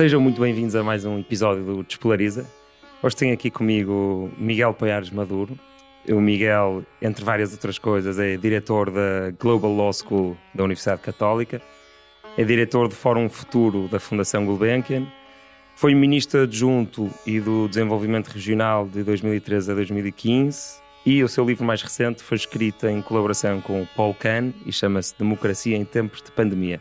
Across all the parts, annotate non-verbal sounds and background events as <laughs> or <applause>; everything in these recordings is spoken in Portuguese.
Sejam muito bem-vindos a mais um episódio do Despolariza. Hoje tenho aqui comigo Miguel Poiares Maduro. O Miguel, entre várias outras coisas, é diretor da Global Law School da Universidade Católica, é diretor do Fórum Futuro da Fundação Gulbenkian, foi ministro adjunto e do Desenvolvimento Regional de 2013 a 2015 e o seu livro mais recente foi escrito em colaboração com o Paul Kahn e chama-se Democracia em Tempos de Pandemia.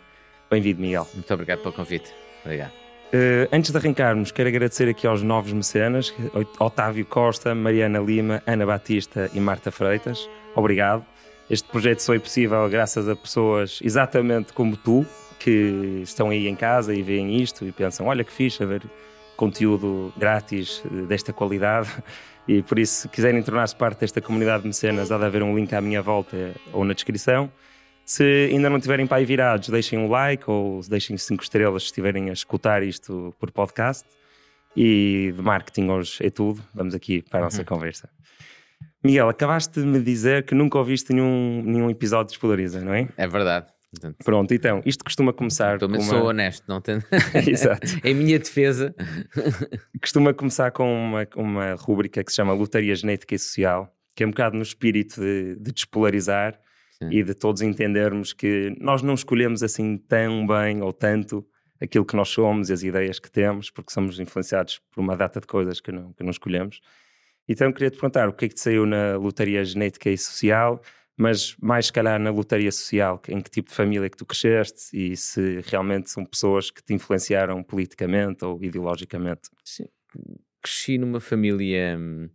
Bem-vindo, Miguel. Muito obrigado pelo convite. Obrigado. Uh, antes de arrancarmos, quero agradecer aqui aos novos mecenas, Otávio Costa, Mariana Lima, Ana Batista e Marta Freitas. Obrigado. Este projeto só é possível graças a pessoas exatamente como tu, que estão aí em casa e veem isto e pensam: olha que fixe, haver conteúdo grátis eh, desta qualidade. E por isso, se quiserem tornar-se parte desta comunidade de mecenas, há de haver um link à minha volta ou na descrição. Se ainda não tiverem para aí virados, deixem um like ou deixem cinco estrelas se estiverem a escutar isto por podcast. E de marketing hoje é tudo. Vamos aqui para a nossa uhum. conversa. Miguel, acabaste de me dizer que nunca ouviste nenhum, nenhum episódio de Espolariza, não é? É verdade. Portanto, Pronto, então, isto costuma começar. Pelo menos uma... sou honesto, não tenho. <laughs> Exato. <laughs> em minha defesa. costuma começar com uma, uma rúbrica que se chama Lotaria Genética e Social, que é um bocado no espírito de, de despolarizar Sim. e de todos entendermos que nós não escolhemos assim tão bem ou tanto aquilo que nós somos e as ideias que temos, porque somos influenciados por uma data de coisas que não, que não escolhemos. Então queria te perguntar o que é que te saiu na lotaria genética e social, mas mais se calhar na lotaria social, em que tipo de família que tu cresceste e se realmente são pessoas que te influenciaram politicamente ou ideologicamente. Sim. Cresci numa família hum,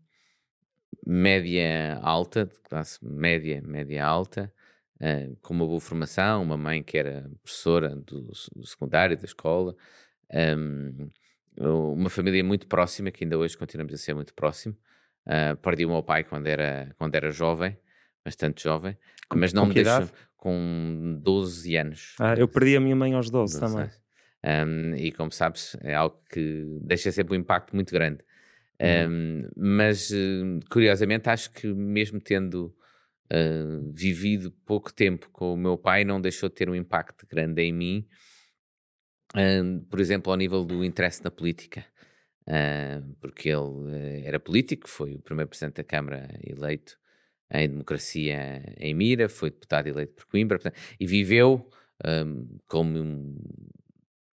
média alta, de classe média, média alta, uh, com uma boa formação, uma mãe que era professora do, do secundário, da escola, um, uma família muito próxima, que ainda hoje continuamos a ser muito próximo. Uh, perdi o meu pai quando era, quando era jovem, bastante jovem, com, mas não me deixou com 12 anos. Ah, eu perdi a minha mãe aos 12 também. Um, e como sabes, é algo que deixa sempre um impacto muito grande. Um, mas, uh, curiosamente, acho que mesmo tendo uh, vivido pouco tempo com o meu pai, não deixou de ter um impacto grande em mim, uh, por exemplo, ao nível do interesse na política. porque ele eh, era político, foi o primeiro presidente da Câmara eleito em democracia em Mira, foi deputado eleito por Coimbra portanto, e viveu um, como um,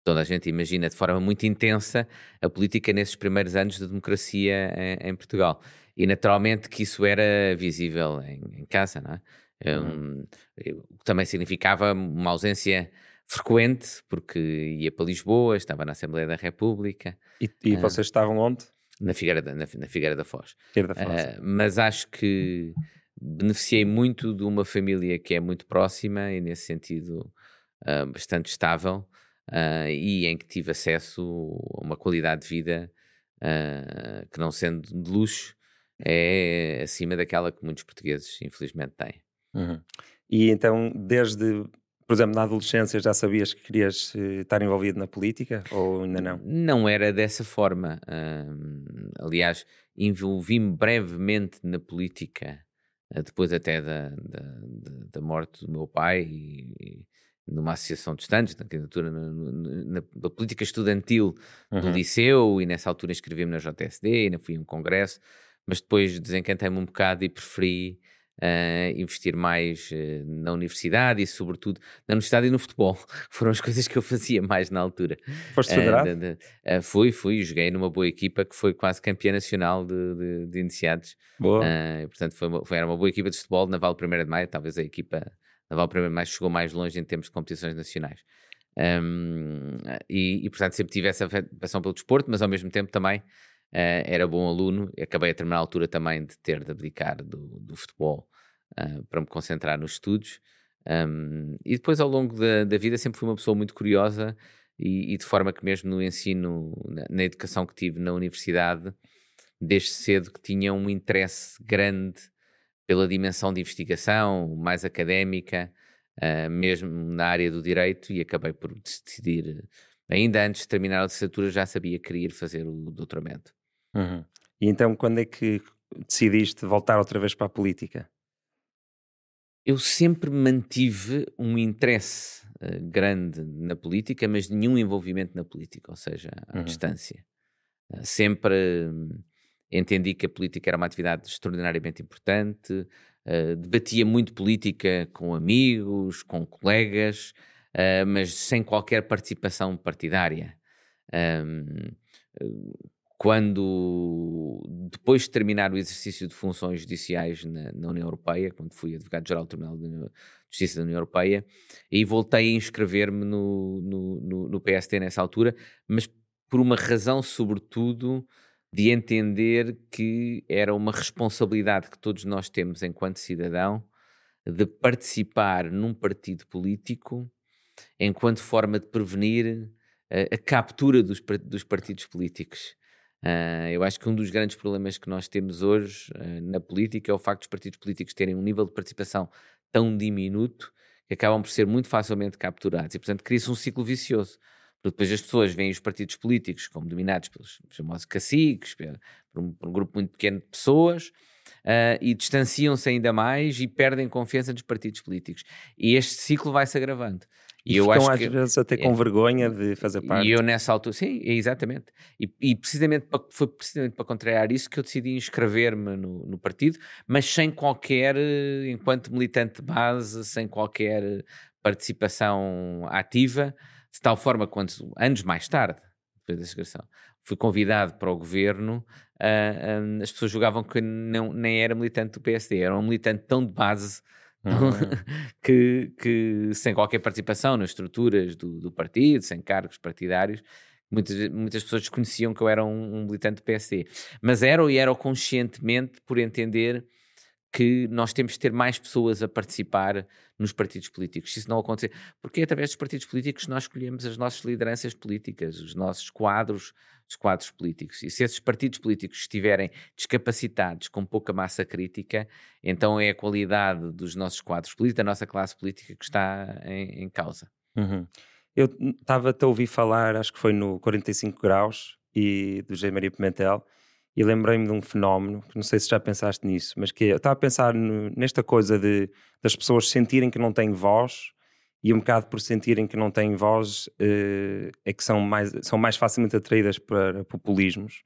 toda a gente imagina de forma muito intensa a política nesses primeiros anos de democracia em, em Portugal. E naturalmente que isso era visível em, em casa, não é? Uhum. Um, também significava uma ausência frequente, porque ia para Lisboa, estava na Assembleia da República. E, e uh, vocês estavam onde? Na Figueira da, na, na Figueira da Foz. Figueira da Foz. Uh, mas acho que beneficiei muito de uma família que é muito próxima e nesse sentido uh, bastante estável uh, e em que tive acesso a uma qualidade de vida uh, que, não sendo de luxo, é acima daquela que muitos portugueses, infelizmente, têm. Uhum. E então, desde, por exemplo, na adolescência, já sabias que querias eh, estar envolvido na política ou ainda não? Não era dessa forma. Uh, aliás, envolvi-me brevemente na política, uh, depois até da, da, da, morte do meu pai, e, numa associação de estudantes, na candidatura na, na, na, política estudantil uhum. do liceu, e nessa altura inscrevi-me na JSD, ainda fui a um congresso, mas depois desencantei-me um bocado e preferi uh, investir mais uh, na universidade e, sobretudo, na universidade e no futebol. <laughs> Foram as coisas que eu fazia mais na altura. Foste federado? Uh, fui, fui, joguei numa boa equipa que foi quase campeã nacional de, de, de iniciados. Boa. portanto, foi, uma, foi, era uma boa equipa de futebol, na Vale 1 de Maio, talvez a equipa Naval Primeiro mais chegou mais longe em termos de competições nacionais. Um, e, e, portanto sempre tive essa afeição pelo desporto, mas ao mesmo tempo também uh, era bom aluno. Acabei a terminar a altura também de ter de abdicar do, do futebol uh, para me concentrar nos estudos. Um, e depois, ao longo da, da, vida, sempre fui uma pessoa muito curiosa e, e de forma que, mesmo no ensino, na, na, educação que tive na universidade, desde cedo que tinha um interesse grande pela dimensão de investigação mais académica, uh, mesmo na área do direito, e acabei por decidir, ainda antes de terminar a licenciatura, já sabia que queria fazer o doutoramento. Uhum. E então, quando é que decidiste voltar outra vez para a política? Eu sempre mantive um interesse uh, grande na política, mas nenhum envolvimento na política, ou seja, à uhum. distância. Uh, sempre um, entendi que a política era uma atividade extraordinariamente importante, uh, debatia muito política com amigos, com colegas, mas sem qualquer participação partidária. Um, quando, depois de terminar o exercício de funções judiciais na, na União Europeia, quando fui advogado-geral do Tribunal de Justiça da União Europeia, e voltei a inscrever-me no, no, no, no, PST nessa altura, mas por uma razão, sobretudo, de entender que era uma responsabilidade que todos nós temos enquanto cidadão de participar num partido político enquanto forma de prevenir a, a captura dos, dos partidos políticos. Uh, eu acho que um dos grandes problemas que nós temos hoje uh, na política é o facto dos partidos políticos terem um nível de participação tão diminuto que acabam por ser muito facilmente capturados e, portanto, cria-se um ciclo vicioso. Porque depois as pessoas veem os partidos políticos como dominados pelos famosos caciques, por um, por um grupo muito pequeno de pessoas, uh, e distanciam-se ainda mais e perdem confiança nos partidos políticos. E este ciclo vai se agravando. E, e eu ficam acho às que, vezes até com é, vergonha de fazer parte. E eu nessa altura, sim, exatamente. E, e precisamente para, foi precisamente para contrariar isso que eu decidi inscrever-me no, no, partido, mas sem qualquer, enquanto militante de base, sem qualquer participação ativa, de tal forma quando, anos mais tarde, depois da inscrição, fui convidado para o governo, uh, um, as pessoas julgavam que não, nem era militante do PSD, era um militante tão de base Uhum. <laughs> que, que, sem qualquer participação nas estruturas do, do, partido, sem cargos partidários, muitas, muitas pessoas desconheciam que eu era um, um militante do PSD. Mas era e era conscientemente por entender que nós temos de ter mais pessoas a participar nos partidos políticos. Se isso não acontecer, porque é através dos partidos políticos nós escolhemos as nossas lideranças políticas, os nossos quadros, os quadros políticos. E se esses partidos políticos estiverem descapacitados, com pouca massa crítica, então é a qualidade dos nossos quadros políticos, da nossa classe política que está em, em causa. Uhum. Eu estava-te a ouvir falar, acho que foi no 45 Graus, e do José Maria Pimentel, e lembrei-me de um fenómeno, não sei se já pensaste nisso, mas que é, eu estava a pensar no, nesta coisa de das pessoas sentirem que não têm voz e um bocado por sentirem que não têm voz uh, é que são mais, são mais facilmente atraídas para populismos.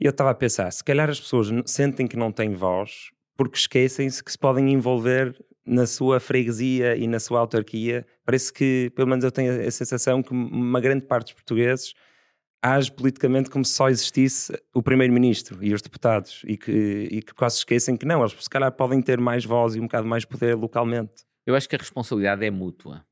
E eu estava a pensar, se calhar as pessoas sentem que não têm voz porque esquecem-se que se podem envolver na sua freguesia e na sua autarquia. Parece que, pelo menos eu tenho a sensação que uma grande parte dos portugueses age politicamente como se só existisse o primeiro-ministro e os deputados e que, e que quase esquecem que não, eles se calhar podem ter mais voz e um bocado mais poder localmente. Eu acho que a responsabilidade é mútua.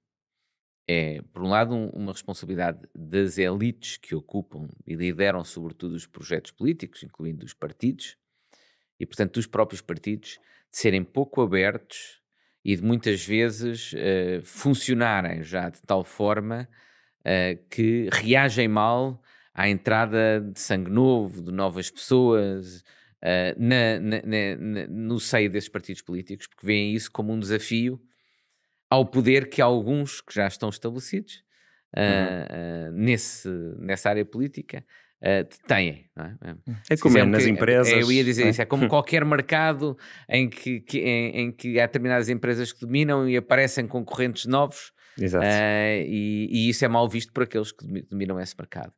É, por um lado, um, uma responsabilidade das elites que ocupam e lideram, sobretudo, os projetos políticos, incluindo os partidos, e, portanto, dos próprios partidos, de serem pouco abertos e de muitas vezes uh, funcionarem já de tal forma uh, que reagem mal à entrada de sangue novo, de novas pessoas uh, na, na, na, no seio desses partidos políticos, porque veem isso como um desafio ao poder que alguns que já estão estabelecidos uh, uh, nesse, nessa área política uh, têm. É? é como é nas empresas. É, eu ia dizer é? isso, é como <laughs> qualquer mercado em que, que em, em, que há determinadas empresas que dominam e aparecem concorrentes novos. Exato. E, e, isso é mal visto por aqueles que dominam esse mercado.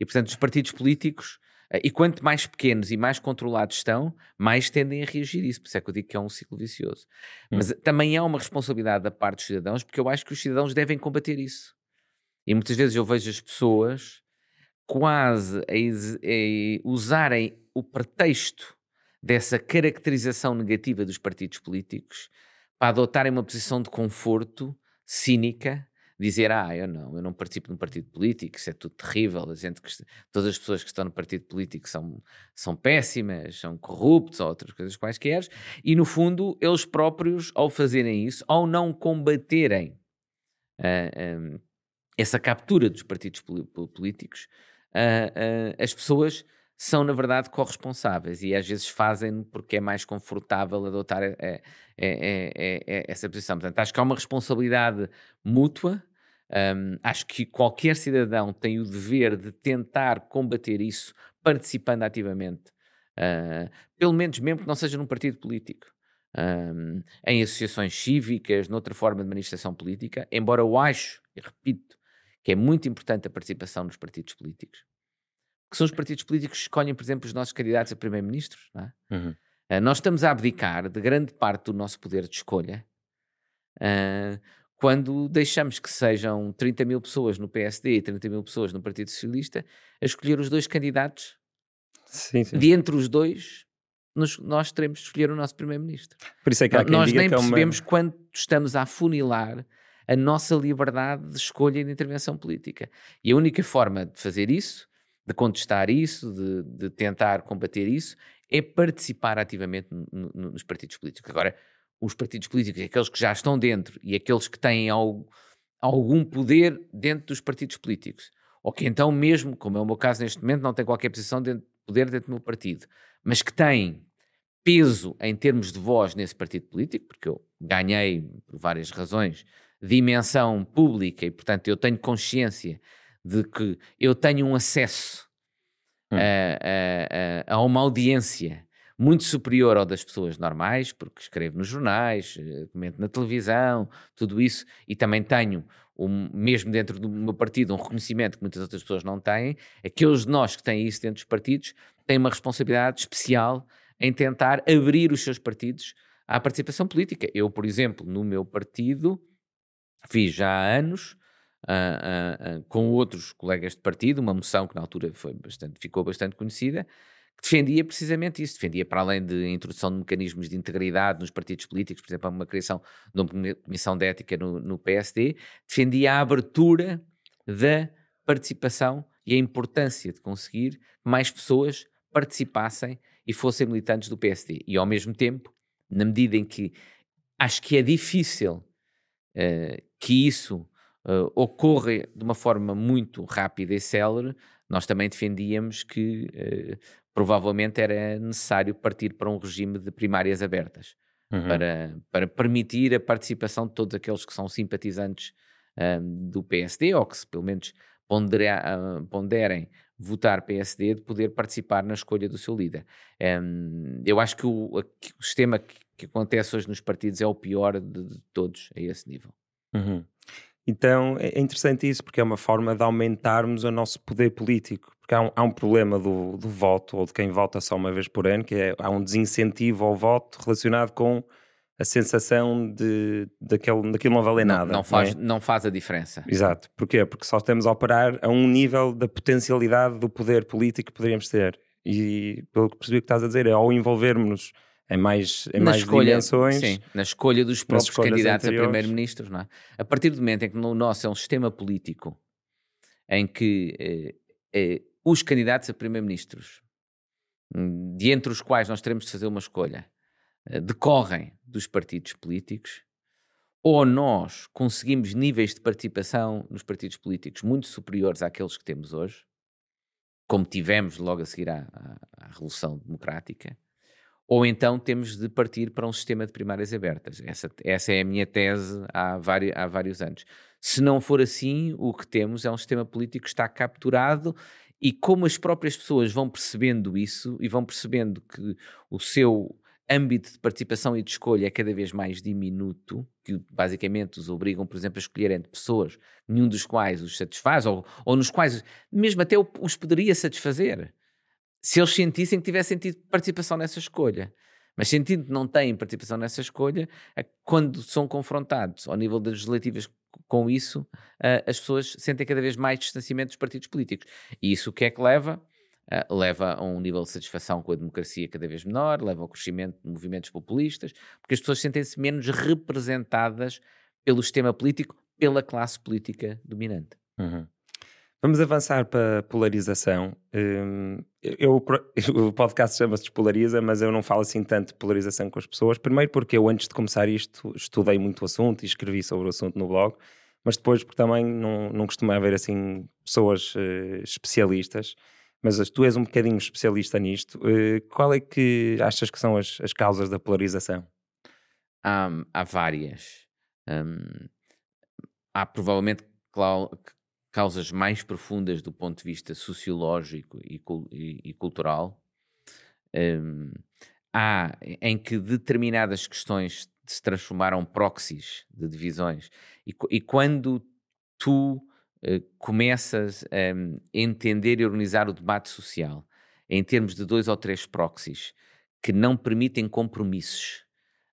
E, portanto, os partidos políticos, eh, e quanto mais pequenos e mais controlados estão, mais tendem a reagir a isso. Por isso é que eu digo que é um ciclo vicioso. Hum. Mas também é uma responsabilidade da parte dos cidadãos, porque eu acho que os cidadãos devem combater isso. E muitas vezes eu vejo as pessoas quase a usarem o pretexto dessa caracterização negativa dos partidos políticos para adotarem uma posição de conforto cínica dizer, ah, eu não, eu não participo de um partido político, isso é tudo terrível, a gente que, todas as pessoas que estão no partido político são, são péssimas, são corruptos ou outras coisas quaisquer, e no fundo eles próprios, ao fazerem isso, ao não combaterem uh, ah, um, essa captura dos partidos políticos, uh, uh, as pessoas são, na verdade, corresponsáveis e às vezes fazem porque é mais confortável adotar é, é, é, essa posição. Portanto, acho que há uma responsabilidade mútua um, acho que qualquer cidadão tem o dever de tentar combater isso participando ativamente, uh, pelo menos mesmo que não seja num partido político. um, em associações cívicas, noutra forma de manifestação política, embora eu acho, e repito, que é muito importante a participação nos partidos políticos, que são os partidos políticos que escolhem, por exemplo, os nossos candidatos a primeiro-ministros. É? Uhum. Uh, nós estamos a abdicar de grande parte do nosso poder de escolha uh, quando deixamos que sejam 30 mil pessoas no PSD e 30 mil pessoas no Partido Socialista a escolher os dois candidatos. Sim, sim. De entre os dois, nos, nós teremos de escolher o nosso primeiro-ministro. Por isso é que há quem Nós nem que percebemos é uma... quando estamos a afunilar a nossa liberdade de escolha e de intervenção política. E a única forma de fazer isso, de contestar isso, de, de tentar combater isso, é participar ativamente no, no, nos partidos políticos. Agora, os partidos políticos, aqueles que já estão dentro e aqueles que têm algo, algum poder dentro dos partidos políticos, ou que então mesmo, como é o meu caso neste momento, não tem qualquer posição de poder dentro do meu partido, mas que têm peso em termos de voz nesse partido político, porque eu ganhei, por várias razões, dimensão pública e, portanto, eu tenho consciência de que eu tenho um acesso hum. a, a, a, uma audiência muito superior ao das pessoas normais, porque escrevo nos jornais, eh, comento na televisão, tudo isso, e também tenho, um, mesmo dentro do meu partido, um reconhecimento que muitas outras pessoas não têm. Aqueles de nós que têm isso dentro dos partidos têm uma responsabilidade especial em tentar abrir os seus partidos à participação política. Eu, por exemplo, no meu partido, fiz já há anos, uh, uh, uh, com outros colegas de partido, uma moção que na altura foi bastante, ficou bastante conhecida, defendia precisamente isso, defendia para além de introdução de mecanismos de integridade nos partidos políticos, por exemplo, uma criação de uma comissão de ética no, no PSD, defendia a abertura da participação e a importância de conseguir que mais pessoas participassem e fossem militantes do PSD. E ao mesmo tempo, na medida em que acho que é difícil uh, que isso uh, ocorra de uma forma muito rápida e célere, nós também defendíamos que uh, provavelmente era necessário partir para um regime de primárias abertas, uhum. para, para permitir a participação de todos aqueles que são simpatizantes um, do PSD, ou que se pelo menos uh, ponderem votar PSD, de poder participar na escolha do seu líder. Um, eu acho que o, o sistema que, que, acontece hoje nos partidos é o pior de, de todos a esse nível. Uhum. Então é, é interessante isso, porque é uma forma de aumentarmos o nosso poder político. Porque há um, há um problema do, do, voto, ou de quem vota só uma vez por ano, que é há um desincentivo ao voto relacionado com a sensação de daquele, daquilo não vale nada. Não, faz, não, é? não faz a diferença. Exato. Porquê? Porque só estamos a operar a um nível da potencialidade do poder político que poderíamos ter. E pelo que percebi o que estás a dizer, é ao envolvermos em mais, em mais escolha, dimensões. Sim, na escolha dos próprios candidatos anteriores. a primeiro-ministros. É? A partir do momento em que no nosso é um sistema político em que eh, eh, os candidatos a primeiro-ministros, hum, de entre os quais nós teremos de fazer uma escolha, eh, decorrem dos partidos políticos, ou nós conseguimos níveis de participação nos partidos políticos muito superiores àqueles que temos hoje, como tivemos logo a seguir à, à, à Revolução Democrática, ou então temos de partir para um sistema de primárias abertas. Essa, essa é a minha tese há há vários anos. Se não for assim, o que temos é um sistema político que está capturado e como as próprias pessoas vão percebendo isso e vão percebendo que o seu âmbito de participação e de escolha é cada vez mais diminuto, que basicamente os obrigam, por exemplo, a escolher entre pessoas, nenhum dos quais os satisfaz, ou, ou nos quais mesmo até os poderia satisfazer, se eles sentissem que tivessem tido participação nessa escolha. Mas sentindo que não têm participação nessa escolha, é quando são confrontados ao nível das legislativas com isso, as pessoas sentem cada vez mais distanciamento dos partidos políticos. E isso o que é que leva? uh, leva a um nível de satisfação com a democracia cada vez menor, leva ao crescimento de movimentos populistas, porque as pessoas sentem-se menos representadas pelo sistema político, pela classe política dominante. Uhum. Vamos avançar para polarização. Hum, eu, <laughs> o podcast chama-se Despolariza, mas eu não falo assim tanto de polarização com as pessoas. Primeiro porque eu, antes de começar isto, estudei muito o assunto e escrevi sobre o assunto no blog, mas depois porque também não, não costuma haver assim pessoas uh, especialistas mas tu és um bocadinho especialista nisto. Uh, qual é que achas que são as, as causas da polarização? Um, há várias. Um, há provavelmente causas mais profundas do ponto de vista sociológico e, e, e cultural. Um, há, em que determinadas questões se transformaram proxies de divisões. E, e quando tu uh, começas a entender e organizar o debate social em termos de dois ou três proxies que não permitem compromissos,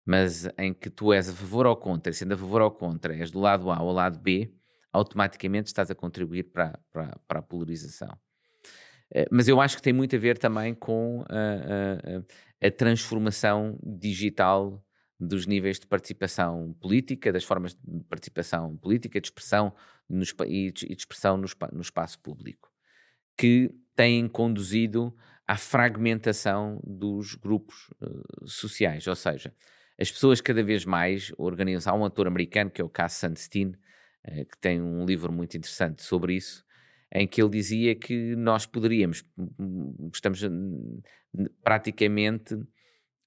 mas em que tu és a favor ou contra, sendo a favor ou contra, és do lado A ou lado B, automaticamente estás a contribuir para, para, para a polarização. Eh, mas eu acho que tem muito a ver também com a, a, a transformação digital dos níveis de participação política, das formas de participação política, de expressão no, e de expressão no, no espaço público, que têm conduzido à fragmentação dos grupos uh, sociais. Ou seja, as pessoas cada vez mais organizam. Há um autor americano que é o Cass Sunstein, que tem um livro muito interessante sobre isso, em que ele dizia que nós poderíamos, estamos praticamente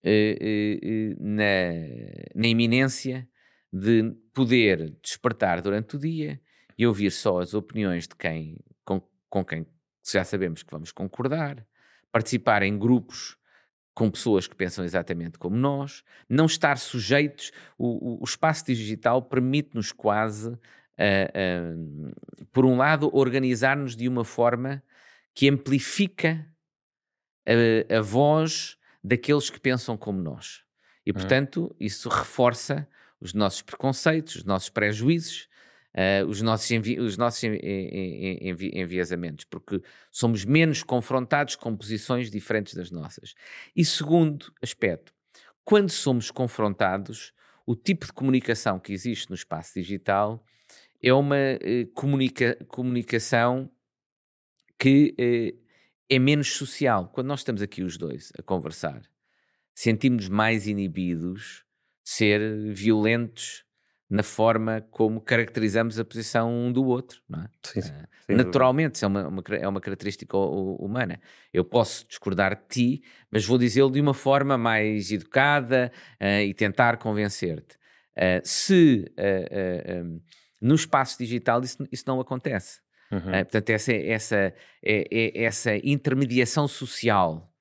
eh, eh, eh, na, na iminência de poder despertar durante o dia e ouvir só as opiniões de quem com, com quem já sabemos que vamos concordar, participar em grupos com pessoas que pensam exatamente como nós, não estar sujeitos. O, o espaço digital permite-nos quase, uh, uh, por um lado, organizar-nos de uma forma que amplifica a, a voz daqueles que pensam como nós. E, portanto, isso reforça os nossos preconceitos, os nossos prejuízos, uh, os nossos, envi os nossos envi envi enviesamentos, porque somos menos confrontados com posições diferentes das nossas. E segundo aspecto, quando somos confrontados, o tipo de comunicação que existe no espaço digital é uma uh, comunica comunicação que uh, é menos social. Quando nós estamos aqui os dois a conversar, sentimos mais inibidos de ser violentos na forma como caracterizamos a posição um do outro, não é? Sim, sim, uh, naturalmente, isso é uma, uma, é uma característica humana. Eu posso discordar de ti, mas vou dizê-lo de uma forma mais educada uh, e tentar convencer-te. Uh, se no espaço digital isso, isso não acontece. Uhum. Uh, portanto, essa, essa, é, é, essa intermediação social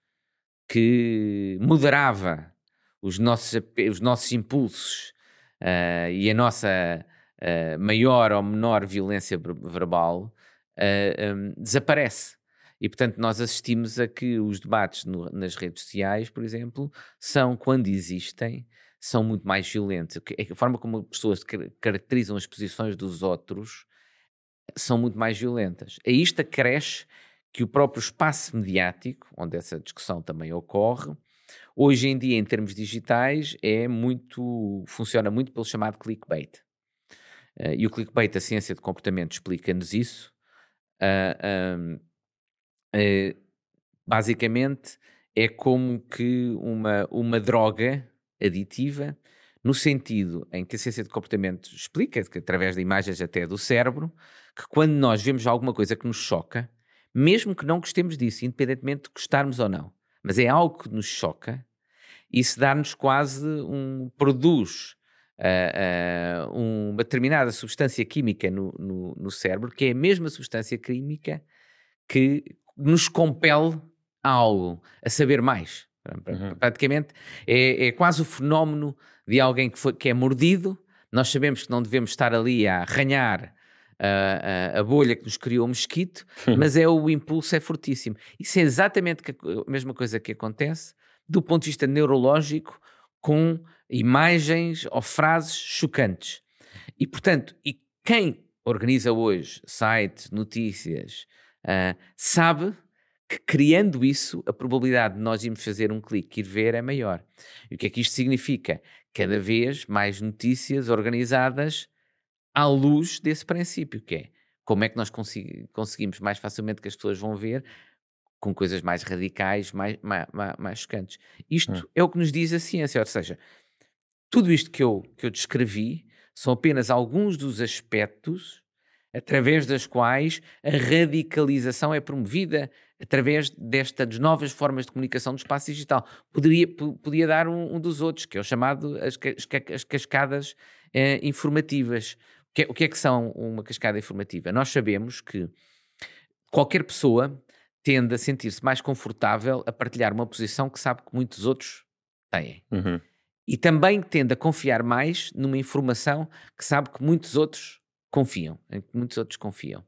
que moderava os nossos, os nossos impulsos uh, e a nossa uh, maior ou menor violência verbal um, desaparece. E, portanto, nós assistimos a que os debates no, nas redes sociais, por exemplo, são, quando existem, são muito mais violentos. A forma como as pessoas caracterizam as posições dos outros são muito mais violentas. A isto acresce que o próprio espaço mediático, onde essa discussão também ocorre, hoje em dia, em termos digitais, é muito, funciona muito pelo chamado clickbait. Uh, e o clickbait, a ciência de comportamento, explica-nos isso. Uh, uh, basicamente, é como que uma, uma droga aditiva no sentido em que a ciência de comportamento explica, que através de imagens até do cérebro, que quando nós vemos alguma coisa que nos choca, mesmo que não gostemos disso, independentemente de gostarmos ou não, mas é algo que nos choca, isso dá-nos quase um. produz uh, uh, uma determinada substância química no, no, no, cérebro, que é a mesma substância química que nos compele a algo, a saber mais. Uhum. Praticamente é, é, quase o fenómeno de alguém que, foi, que é mordido. Nós sabemos que não devemos estar ali a arranhar a, a, a bolha que nos criou o mosquito, mas é o impulso é fortíssimo. Isso é exatamente a mesma coisa que acontece do ponto de vista neurológico com imagens ou frases chocantes. E, portanto, e quem organiza hoje sites, notícias, uh, sabe que criando isso, a probabilidade de nós irmos fazer um clique e ir ver é maior. E o que é que isto significa? Cada vez mais notícias organizadas à luz desse princípio, que é como é que nós conseguimos mais facilmente que as pessoas vão ver com coisas mais radicais, mais, mais, mais chocantes. Isto hum. é o que nos diz a ciência, ou seja, tudo isto que eu, que eu descrevi são apenas alguns dos aspectos através das quais a radicalização é promovida através destas novas formas de comunicação do espaço digital. Poderia, podia dar um, um dos outros, que é o chamado as, as cascadas eh, informativas. O que, é, o que é que são uma cascada informativa? Nós sabemos que qualquer pessoa tende a sentir-se mais confortável a partilhar uma posição que sabe que muitos outros têm. Uhum. E também tende a confiar mais numa informação que sabe que muitos outros confiam, em que muitos outros confiam.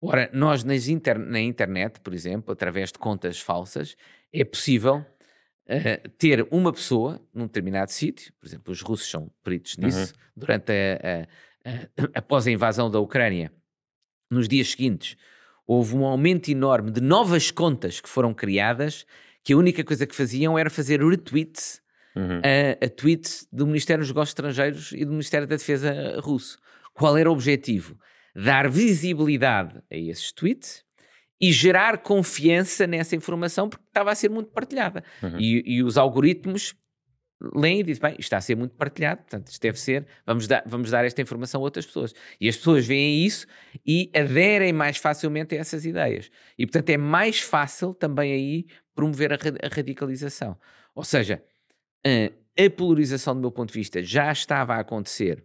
Ora, nós inter na internet, por exemplo, através de contas falsas, é possível uh, ter uma pessoa num determinado sítio, por exemplo, os russos são peritos nisso, uhum. durante a, a, a, após a invasão da Ucrânia, nos dias seguintes, houve um aumento enorme de novas contas que foram criadas, que a única coisa que faziam era fazer retweets uhum. a, a tweets do Ministério dos Negócios Estrangeiros e do Ministério da Defesa russo. Qual era o objetivo? dar visibilidade a esses tweets e gerar confiança nessa informação porque estava a ser muito partilhada. Uhum. E, e, os algoritmos leem e dizem, bem, isto está a ser muito partilhado, portanto isto deve ser, vamos dar, vamos dar esta informação a outras pessoas. E as pessoas veem isso e aderem mais facilmente a essas ideias. E portanto é mais fácil também aí promover a, a radicalização. Ou seja, a polarização do meu ponto de vista já estava a acontecer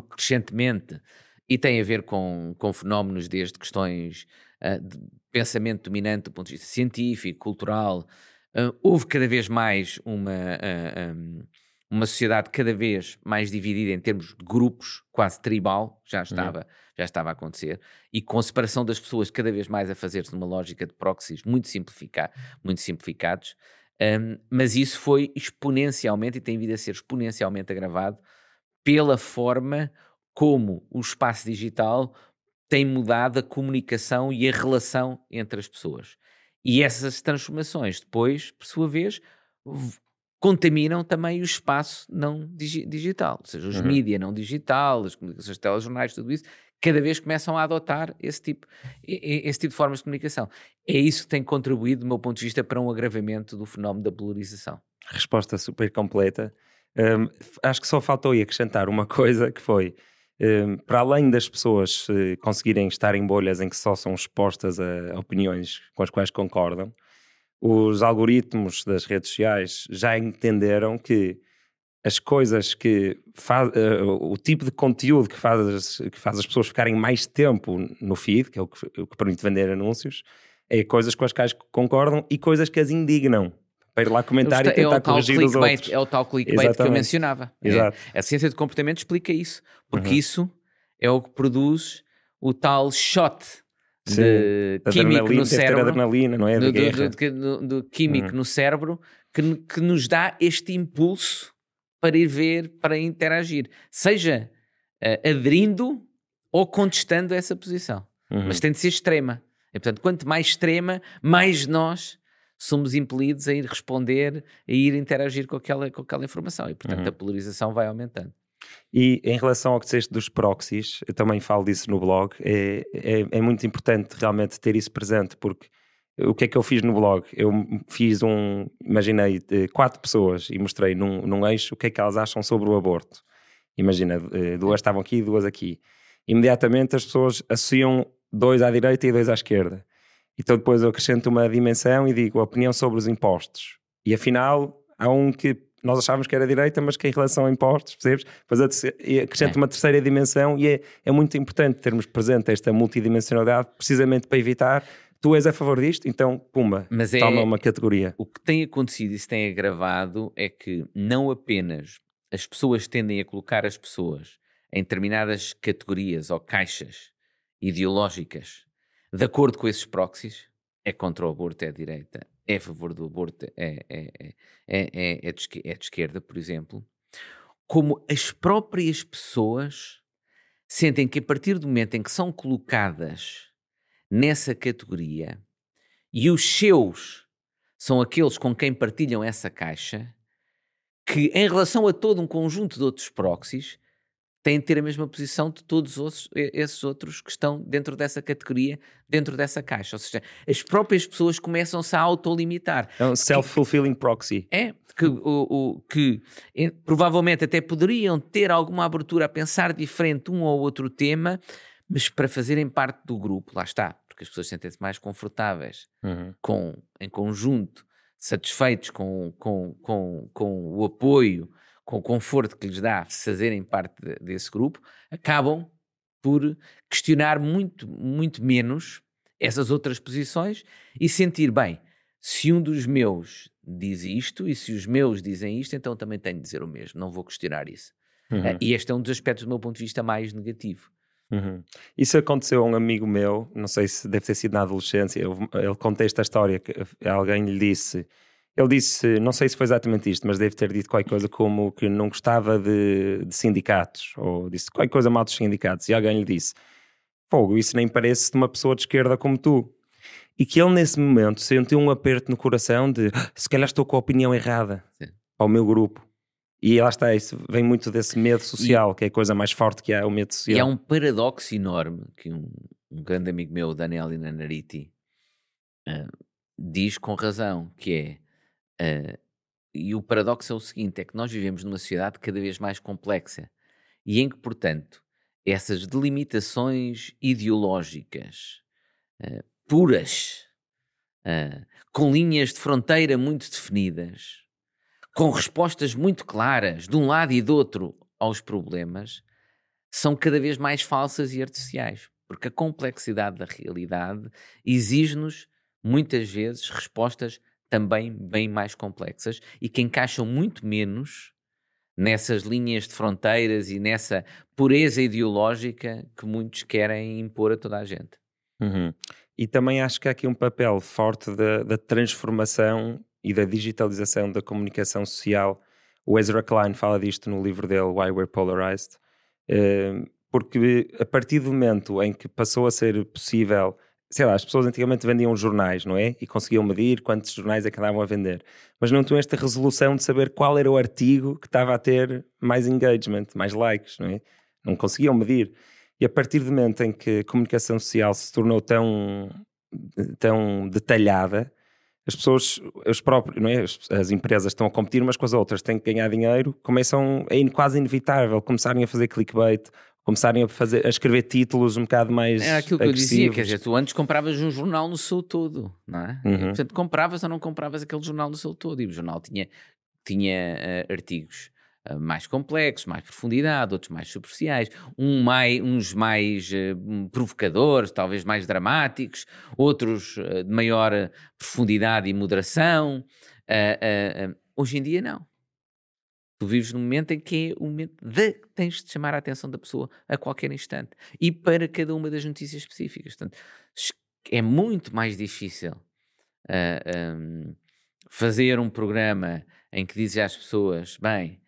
crescentemente e tem a ver com, com fenómenos desde questões uh, de pensamento dominante do ponto de vista científico, cultural. Uh, houve cada vez mais uma, uh, um, uma sociedade cada vez mais dividida em termos de grupos, quase tribal, já uhum. estava, uhum. já estava a acontecer, e com separação das pessoas cada vez mais a fazer-se numa lógica de proxies muito, simplificar, muito simplificados. Um, mas isso foi exponencialmente e tem vindo a ser exponencialmente agravado pela forma como o espaço digital tem mudado a comunicação e a relação entre as pessoas. E essas transformações depois, por sua vez, contaminam também o espaço não digi digital, ou seja, os uhum. mídias não digital, as comunicações telejornais, tudo isso, cada vez começam a adotar esse tipo, esse tipo de formas de comunicação. É isso que tem contribuído, do meu ponto de vista, para um agravamento do fenómeno da polarização. Resposta super completa. Um, acho que só faltou aí acrescentar uma coisa que foi Hum, para além das pessoas conseguirem estar em bolhas em que só são expostas a opiniões com as quais concordam, os algoritmos das redes sociais já entenderam que as coisas que faz, uh, o tipo de conteúdo que faz, que faz as pessoas ficarem mais tempo no feed, que é o que, o que permite vender anúncios, é coisas com as quais concordam e coisas que as indignam para ir lá comentar e tentar é corrigir os outros. É o tal clickbait Exatamente. que eu mencionava. É. Exato. É, a ciência de comportamento explica isso, porque uhum. isso é o que produz o tal shot de químico no cérebro, adrenalina, não é? Do, do, do, do químico uhum. no cérebro que, que nos dá este impulso para ir ver, para interagir, seja uh, aderindo ou contestando essa posição. Uhum. Mas tem de ser extrema. E, portanto, quanto mais extrema, mais nós somos impelidos a ir responder, a ir interagir com aquela, com aquela informação e, portanto, uhum. a polarização vai aumentando. E em relação ao que disseste dos proxies, eu também falo disso no blog, é, é, é, muito importante realmente ter isso presente, porque o que é que eu fiz no blog? Eu fiz um, imaginei quatro pessoas e mostrei num, num eixo o que é que elas acham sobre o aborto. Imagina, eh, duas estavam aqui e duas aqui. Imediatamente as pessoas associam dois à direita e dois à esquerda. Então depois eu acrescento uma dimensão e digo a opinião sobre os impostos. E afinal há um que nós achávamos que era direita, mas que em relação a impostos, percebes? Depois acrescento é. uma terceira dimensão e é, é muito importante termos presente esta multidimensionalidade precisamente para evitar tu és a favor disto, então, pumba, Mas é, toma uma categoria. O que tem acontecido e se tem agravado é que não apenas as pessoas tendem a colocar as pessoas em determinadas categorias ou caixas ideológicas de acordo com esses proxies, é contra o aborto, é a direita, é a favor do aborto, é, é, é, é, de, é de esquerda, por exemplo, como as próprias pessoas sentem que a partir do momento em que são colocadas nessa categoria e os seus são aqueles com quem partilham essa caixa, que em relação a todo um conjunto de outros proxies, têm de ter a mesma posição de todos os, esses outros que estão dentro dessa categoria, dentro dessa caixa. Ou seja, as próprias pessoas começam-se a autolimitar. É um self-fulfilling proxy. É, que, o, o, que provavelmente até poderiam ter alguma abertura a pensar diferente um ou outro tema, mas para fazerem parte do grupo, lá está, porque as pessoas sentem-se mais confortáveis uhum. com, em conjunto, satisfeitos com, com, com, com o apoio com o conforto que lhes dá fazerem parte de, desse grupo, acabam por questionar muito, muito menos essas outras posições e sentir, bem, se um dos meus diz isto e se os meus dizem isto, então também tenho de dizer o mesmo, não vou questionar isso. Uhum. Uh, e este é um dos aspectos do meu ponto de vista mais negativo. Uhum. Isso aconteceu a um amigo meu, não sei se deve ter sido na adolescência, ele contou esta história que alguém lhe disse ele disse, não sei se foi exatamente isto, mas deve ter dito qualquer coisa como que não gostava de, de sindicatos, ou disse qualquer coisa mal dos sindicatos, e alguém lhe disse: Fogo, isso nem parece de uma pessoa de esquerda como tu. E que ele, nesse momento, sentiu um aperto no coração de ah, se calhar estou com a opinião errada Sim. ao meu grupo. E lá está, isso vem muito desse medo social, e, que é a coisa mais forte que há, o medo social. E há um paradoxo enorme que um, um grande amigo meu, Daniel Inanariti, uh, diz com razão, que é Uh, e o paradoxo é o seguinte: é que nós vivemos numa sociedade cada vez mais complexa e em que, portanto, essas delimitações ideológicas uh, puras, uh, com linhas de fronteira muito definidas, com respostas muito claras de um lado e do outro aos problemas, são cada vez mais falsas e artificiais, porque a complexidade da realidade exige-nos muitas vezes respostas também bem mais complexas e que encaixam muito menos nessas linhas de fronteiras e nessa pureza ideológica que muitos querem impor a toda a gente. Uhum. E também acho que há aqui um papel forte da, da, transformação e da digitalização da comunicação social. O Ezra Klein fala disto no livro dele, Why We're Polarized, uh, porque a partir do momento em que passou a ser possível sei lá, as pessoas antigamente vendiam jornais, não é? E conseguiam medir quantos jornais é que andavam a vender. Mas não tinham esta resolução de saber qual era o artigo que estava a ter mais engagement, mais likes, não é? Não conseguiam medir. E a partir do momento em que a comunicação social se tornou tão, tão detalhada, as pessoas, os próprios, não é? as empresas estão a competir umas com as outras, têm que ganhar dinheiro, começam, é quase inevitável começarem a fazer clickbait começarem a, fazer, a escrever títulos um bocado mais. É aquilo que eu dizia, quer dizer, tu antes compravas um jornal no seu todo, não é? Uhum. E, portanto, compravas ou não compravas aquele jornal no seu todo, e o jornal tinha, tinha uh, artigos. Uh, mais complexos, mais profundidade, outros mais superficiais, um mais, uns mais uh, provocadores, talvez mais dramáticos, outros de maior profundidade e moderação. hoje em dia, não. Tu vives num momento em que é o momento de tens de chamar a atenção da pessoa a qualquer instante e para cada uma das notícias específicas. Portanto, é muito mais difícil uh, ah, um, fazer um programa em que dizes às pessoas: bem,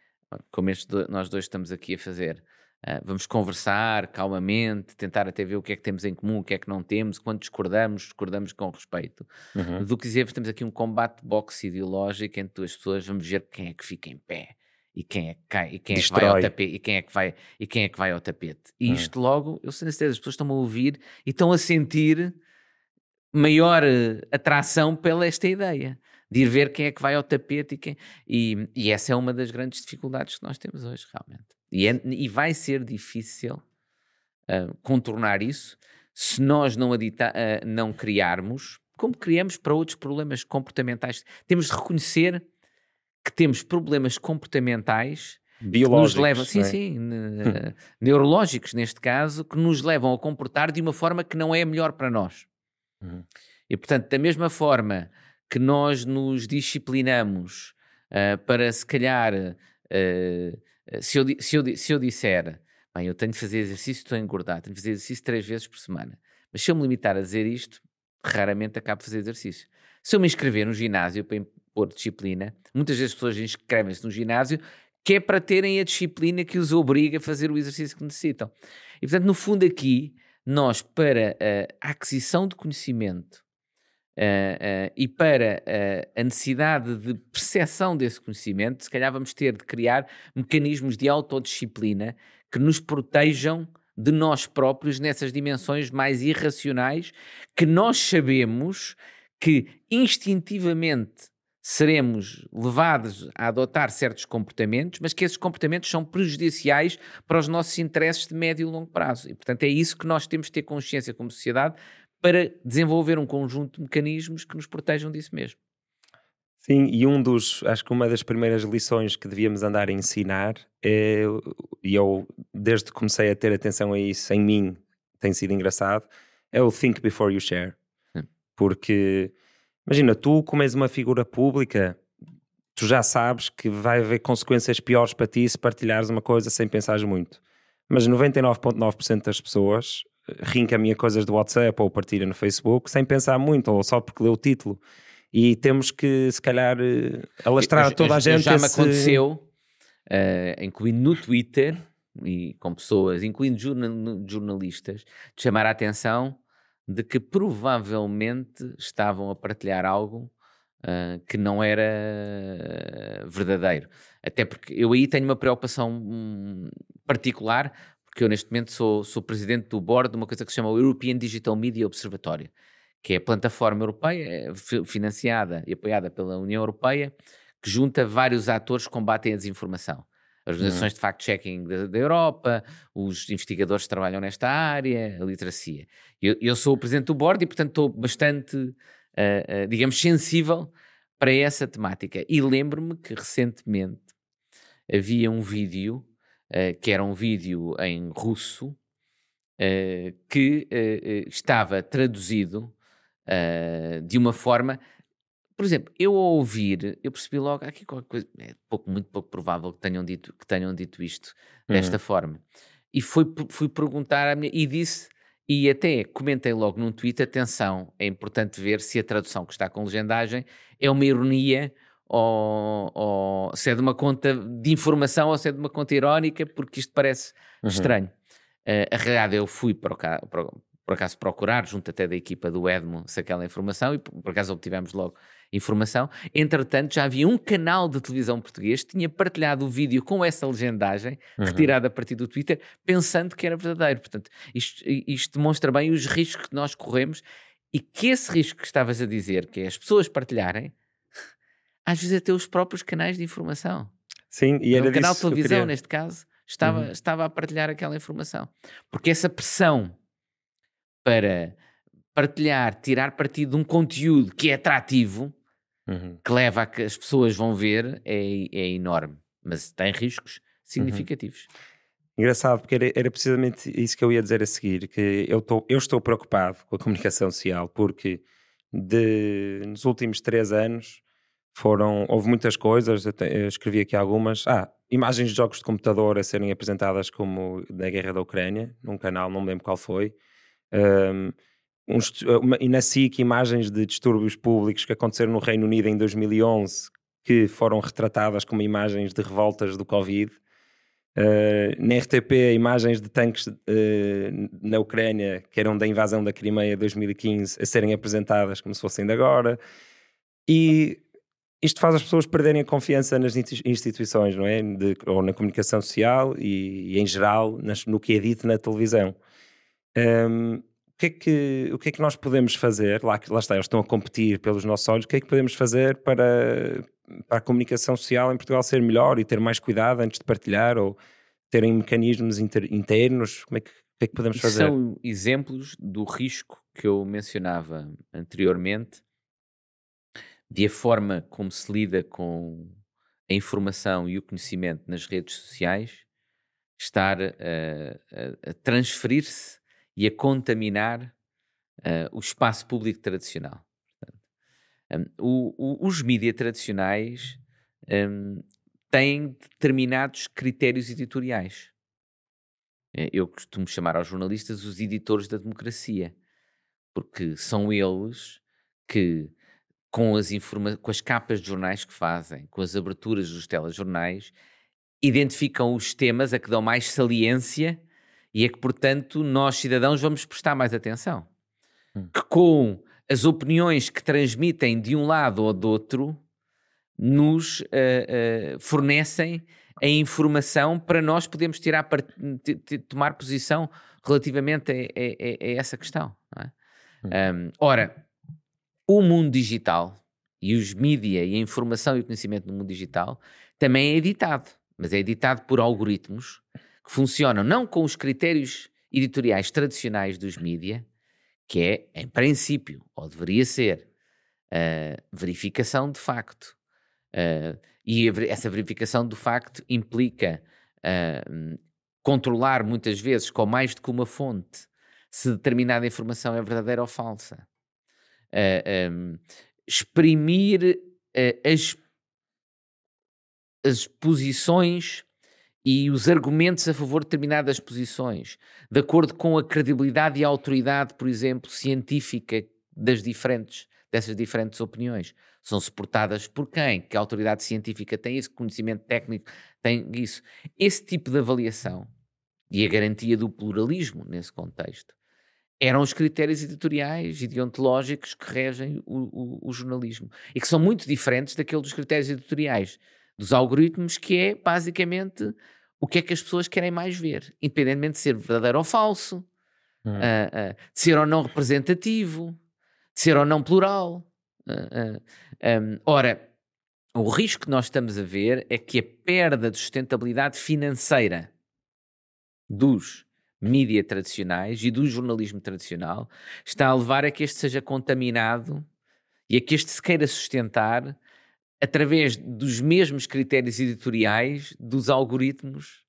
como este do, nós dois estamos aqui a fazer, uh, vamos conversar calmamente, tentar até ver o que é que temos em comum, o que é que não temos, quando discordamos, discordamos com respeito, uhum. do que dizer, temos aqui um combate de boxe ideológico entre duas pessoas, vamos ver quem é que fica em pé e quem é que cai, e quem é que vai ao tapete, e quem é que vai, e quem é que vai ao tapete. E hum. isto logo, eu sei certeza, as pessoas estão a ouvir e estão a sentir maior eh, atração pela esta ideia de ir ver quem é que vai ao tapete e quem e, e essa é uma das grandes dificuldades que nós temos hoje realmente e, é, e vai ser difícil uh, contornar isso se nós não, adita, uh, não criarmos como criamos para outros problemas comportamentais temos de reconhecer que temos problemas comportamentais biológicos, que nos levam, sim, é? sim, neurológicos neste caso, que nos levam a comportar de uma forma que não é a melhor para nós. Uhum. E portanto, da mesma forma que nós nos disciplinamos uh, para se calhar, uh, se, eu, se, eu, se eu disser, bem, eu tenho de fazer exercício, estou a engordar, tenho de fazer exercício três vezes por semana, mas se eu me limitar a dizer isto, raramente acabo de fazer exercício. Se eu me inscrever no ginásio para, por disciplina. Muitas vezes as pessoas inscrevem-se no ginásio que é para terem a disciplina que os obriga a fazer o exercício que necessitam. E portanto, no fundo, aqui, nós, para a aquisição de conhecimento uh, uh, e para uh, a necessidade de percepção desse conhecimento, se calhar vamos ter de criar mecanismos de autodisciplina que nos protejam de nós próprios nessas dimensões mais irracionais que nós sabemos que instintivamente seremos levados a adotar certos comportamentos, mas que esses comportamentos são prejudiciais para os nossos interesses de médio e longo prazo. E, portanto, é isso que nós temos de ter consciência como sociedade para desenvolver um conjunto de mecanismos que nos protejam disso mesmo. Sim, e um dos, acho que uma das primeiras lições que devíamos andar a ensinar é, e eu desde que comecei a ter atenção a isso em mim, tem sido engraçado, é o think before you share. Porque Imagina, tu, como és uma figura pública, tu já sabes que vai haver consequências piores para ti se partilhares uma coisa sem pensares muito. Mas 99,9% das pessoas eh, reencaminha coisas do WhatsApp ou partilha no Facebook sem pensar muito ou só porque lê o título. E temos que, se calhar, eh, alastrar eu, toda a gente. Já esse... me aconteceu, uh, incluindo no Twitter e com pessoas, incluindo jornalistas, de chamar a atenção de que provavelmente estavam a partilhar algo uh, que não era verdadeiro. Até porque eu aí tenho uma preocupação hum, particular, porque eu neste momento sou, sou presidente do board de uma coisa que se chama o European Digital Media Observatory, que é a plataforma europeia, é financiada e apoiada pela União Europeia, que junta vários atores que combatem a desinformação as organizações uhum. de fact-checking da, da, Europa, os investigadores que trabalham nesta área, a literacia. Eu, eu sou o presidente do board e, portanto, estou bastante, uh, uh, digamos, sensível para essa temática. E lembro-me que recentemente havia um vídeo, uh, que era um vídeo em russo, que estava traduzido de uma forma por exemplo, eu ao ouvir, eu percebi logo aqui qualquer coisa, é pouco, muito pouco provável que tenham dito, que tenham dito isto desta uhum. forma. E fui, fui perguntar à minha, e disse, e até comentei logo num tweet: atenção, é importante ver se a tradução que está com legendagem é uma ironia ou, ou se é de uma conta de informação ou se é de uma conta irónica, porque isto parece uhum. estranho. Uh, a realidade, eu fui para o, para, por acaso procurar, junto até da equipa do Edmo, se aquela informação, e por acaso obtivemos logo informação. Entretanto, já havia um canal de televisão português que tinha partilhado o vídeo com essa legendagem, uhum. retirada a partir do Twitter, pensando que era verdadeiro. Portanto, isto, isto demonstra bem os riscos que nós corremos e que esse risco que estavas a dizer, que é as pessoas partilharem, <laughs> às vezes até os próprios canais de informação. Sim, e era O canal de televisão, neste caso, estava, uhum. estava a partilhar aquela informação. Porque essa pressão para partilhar, tirar partido de um conteúdo que é atrativo, uhum. que leva a que as pessoas vão ver, é, é enorme. Mas tem riscos significativos. Uhum. Engraçado, porque era, era, precisamente isso que eu ia dizer a seguir, que eu, tô, eu estou preocupado com a comunicação social, porque de, nos últimos três anos foram, houve muitas coisas, eu, te, eu escrevi aqui algumas, ah, imagens de jogos de computador a serem apresentadas como da guerra da Ucrânia, num canal, não me lembro qual foi, um, uns, uma, e na SIC imagens de distúrbios públicos que aconteceram no Reino Unido em 2011 que foram retratadas como imagens de revoltas do Covid. Uh, na RTP, imagens de tanques uh, na Ucrânia que eram da invasão da Crimeia 2015 a serem apresentadas como se fossem de agora. E isto faz as pessoas perderem a confiança nas instituições, não é? De, ou na comunicação social e, e em geral nas, no que é dito na televisão. Um, o que, é que, o que é que nós podemos fazer? Lá, lá está, eles estão a competir pelos nossos olhos. O que é que podemos fazer para, para a comunicação social em Portugal ser melhor e ter mais cuidado antes de partilhar ou terem mecanismos inter, internos? Como é que, o que é que podemos fazer? São exemplos do risco que eu mencionava anteriormente, de a forma como se lida com a informação e o conhecimento nas redes sociais estar a, a, a transferir-se e a contaminar uh, o espaço público tradicional. um, o, o, os mídias tradicionais um, têm determinados critérios editoriais. Eh, eu costumo chamar aos jornalistas os editores da democracia, porque são eles que, com as, com as capas de jornais que fazem, com as aberturas dos telejornais, identificam os temas a que dão mais saliência e é que, portanto, nós cidadãos vamos prestar mais atenção. Hum. Que com as opiniões que transmitem de um lado ou do outro, nos uh, uh, fornecem a informação para nós podermos tirar, tomar posição relativamente a, a, a essa questão. É? Hum. Um, ora, o mundo digital e os mídia e a informação e o conhecimento no mundo digital também é editado, mas é editado por algoritmos que funcionam não com os critérios editoriais tradicionais dos mídia, que é, em princípio, ou deveria ser, verificação de facto. E essa verificação de facto implica controlar muitas vezes com mais do que uma fonte se determinada informação é verdadeira ou falsa. Exprimir as as posições e os argumentos a favor de determinadas posições, de acordo com a credibilidade e a autoridade, por exemplo, científica das diferentes, dessas diferentes opiniões. São suportadas por quem? Que autoridade científica tem esse conhecimento técnico, tem isso. Esse tipo de avaliação e a garantia do pluralismo nesse contexto eram os critérios editoriais e deontológicos que regem o, o, o jornalismo e que são muito diferentes daquele dos critérios editoriais dos algoritmos, que é basicamente o que é que as pessoas querem mais ver, independentemente de ser verdadeiro ou falso, uh, uh, de ser ou não representativo, de ser ou não plural. Uh, um, ora, o risco que nós estamos a ver é que a perda de sustentabilidade financeira dos mídia tradicionais e do jornalismo tradicional está a levar a que este seja contaminado e a que este se queira sustentar através dos mesmos critérios editoriais dos algoritmos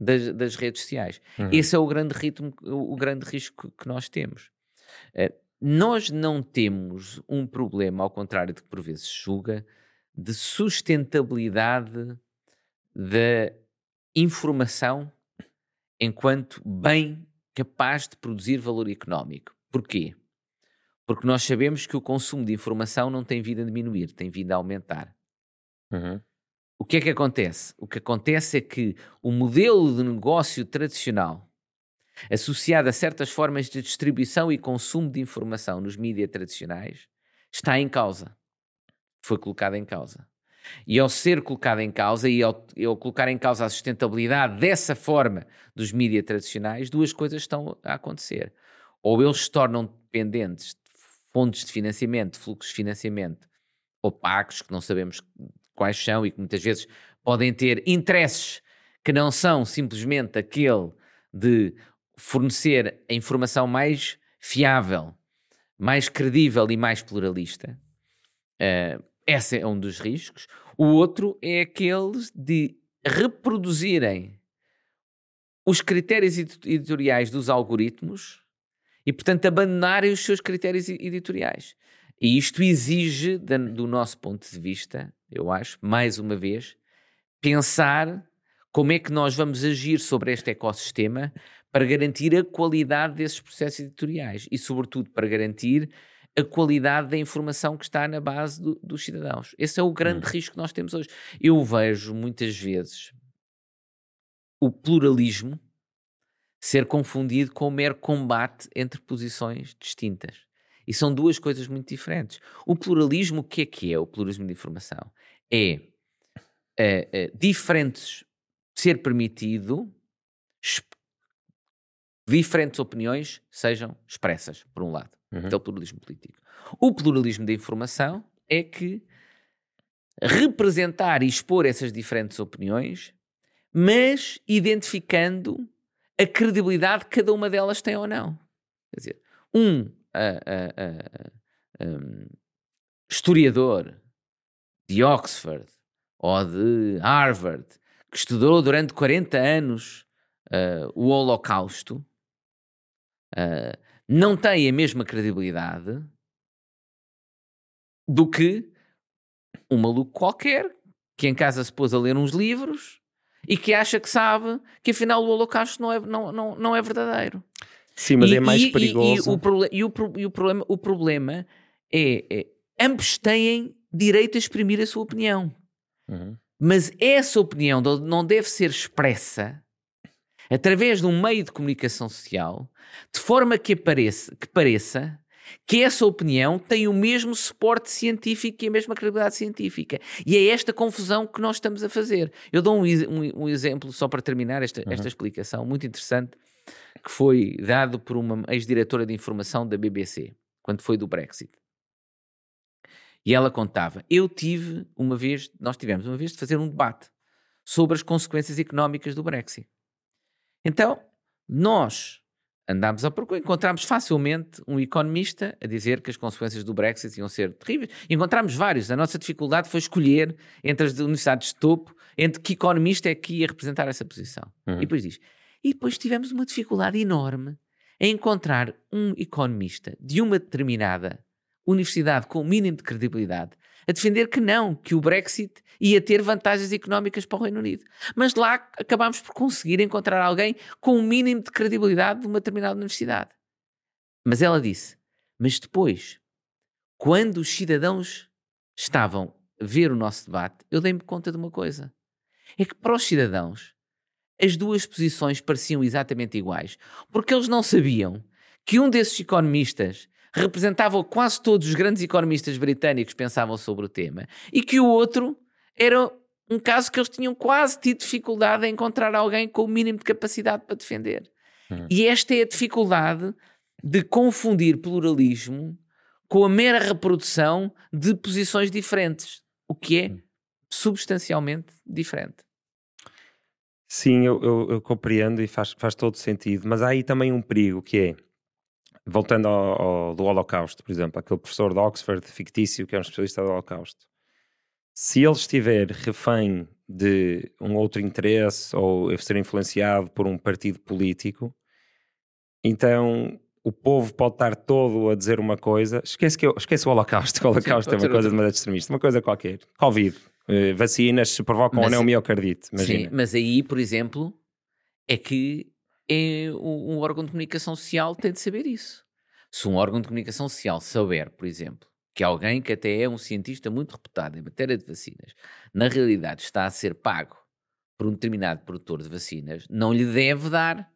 das, das redes sociais. Uhum. Esse é o grande ritmo, o, o grande risco que nós temos. Uh, nós não temos um problema, ao contrário do que por vezes julga, de sustentabilidade da informação enquanto bem capaz de produzir valor económico. Porquê? Porque nós sabemos que o consumo de informação não tem vindo a diminuir, tem vindo a aumentar. Uhum. O que é que acontece? O que acontece é que o modelo de negócio tradicional, associado a certas formas de distribuição e consumo de informação nos mídias tradicionais, está em causa. Foi colocado em causa. E ao ser colocado em causa e ao, ao colocar em causa a sustentabilidade dessa forma dos mídias tradicionais, duas coisas estão a acontecer. Ou eles se tornam dependentes de fontes de financiamento, fluxos de financiamento opacos, que não sabemos quais são e que muitas vezes podem ter interesses que não são simplesmente aquele de fornecer a informação mais fiável, mais credível e mais pluralista. Uh, esse é um dos riscos. O outro é aquele de reproduzirem os critérios editoriais dos algoritmos e, portanto, abandonarem os seus critérios editoriais. E isto exige, do nosso ponto de vista, eu acho, mais uma vez, pensar como é que nós vamos agir sobre este ecossistema para garantir a qualidade desses processos editoriais e, sobretudo, para garantir a qualidade da informação que está na base do, dos cidadãos. Esse é o grande hum. risco que nós temos hoje. Eu vejo muitas vezes o pluralismo ser confundido com o mero combate entre posições distintas. E são duas coisas muito diferentes. O pluralismo, o que é que é o pluralismo de informação? É, é, é diferentes ser permitido diferentes opiniões sejam expressas, por um lado. Uhum. é o pluralismo político. O pluralismo da informação é que representar e expor essas diferentes opiniões, mas identificando a credibilidade que cada uma delas tem ou não. Quer dizer, um um, historiador de Oxford ou de Harvard que estudou durante 40 anos uh, o Holocausto uh, não tem a mesma credibilidade do que um maluco qualquer que em casa se pôs a ler uns livros e que acha que sabe que afinal o Holocausto não é, não, não, não é verdadeiro. Sim, mas e, é mais e, perigoso. E, o, e, o, e o, problema, o problema é, é, ambos têm direito a exprimir a sua opinião. Uhum. Mas essa opinião não deve ser expressa através de um meio de comunicação social, de forma que, apareça, que pareça que essa opinião tem o mesmo suporte científico e a mesma credibilidade científica. E é esta confusão que nós estamos a fazer. Eu dou um, um, um exemplo, só para terminar esta, uhum. esta explicação, muito interessante, que foi dado por uma ex-diretora de informação da BBC, quando foi do Brexit. E ela contava: Eu tive uma vez, nós tivemos uma vez de fazer um debate sobre as consequências económicas do Brexit. Então, nós andámos a procurar, encontramos facilmente um economista a dizer que as consequências do Brexit iam ser terríveis. Encontramos vários. A nossa dificuldade foi escolher entre as universidades de topo, entre que economista é que ia representar essa posição. Uhum. E depois diz: e depois tivemos uma dificuldade enorme em encontrar um economista de uma determinada universidade com o mínimo de credibilidade a defender que não, que o Brexit ia ter vantagens económicas para o Reino Unido. Mas lá acabámos por conseguir encontrar alguém com um mínimo de credibilidade de uma determinada universidade. Mas ela disse: Mas depois, quando os cidadãos estavam a ver o nosso debate, eu dei-me conta de uma coisa: é que para os cidadãos as duas posições pareciam exatamente iguais, porque eles não sabiam que um desses economistas representava quase todos os grandes economistas britânicos pensavam sobre o tema e que o outro era um caso que eles tinham quase tido dificuldade em encontrar alguém com o mínimo de capacidade para defender. Hum. E esta é a dificuldade de confundir pluralismo com a mera reprodução de posições diferentes, o que é hum. substancialmente diferente. Sim, eu, eu, eu, compreendo e faz, faz todo sentido, mas há aí também um perigo que é, voltando ao, ao, do Holocausto, por exemplo, aquele professor de Oxford fictício que é um especialista do Holocausto, se ele estiver refém de um outro interesse ou ser influenciado por um partido político, então o povo pode estar todo a dizer uma coisa. Esquece, que eu, esquece o Holocausto. <laughs> O Holocausto Sim, é uma coisa demasiado extremista, uma coisa qualquer. Covid, eh, vacinas se provocam mas, ou não miocardite. Imagina. Sim, mas aí, por exemplo, é que é, um, um órgão de comunicação social tem de saber isso. Se um órgão de comunicação social souber, por exemplo, que alguém que até é um cientista muito reputado em matéria de vacinas, na realidade está a ser pago por um determinado produtor de vacinas, não lhe deve dar.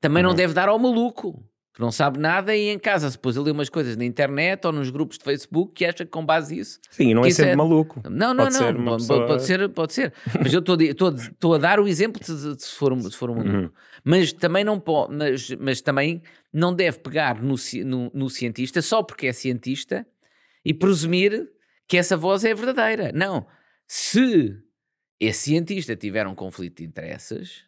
Também uhum. não deve dar ao maluco não sabe nada e em casa depois ele lê umas coisas na internet ou nos grupos de Facebook que acha que com base nisso. Sim, não é sempre é... maluco. Não, não, pode não. Ser pode, pessoa... pode, ser, pode ser. Mas eu estou a dar o exemplo de, de, se for um, se for um. Uhum. Mas também não pode, mas, mas também não deve pegar no, no, no cientista só porque é cientista e presumir que essa voz é verdadeira. Não. Se esse cientista tiver um conflito de interesses,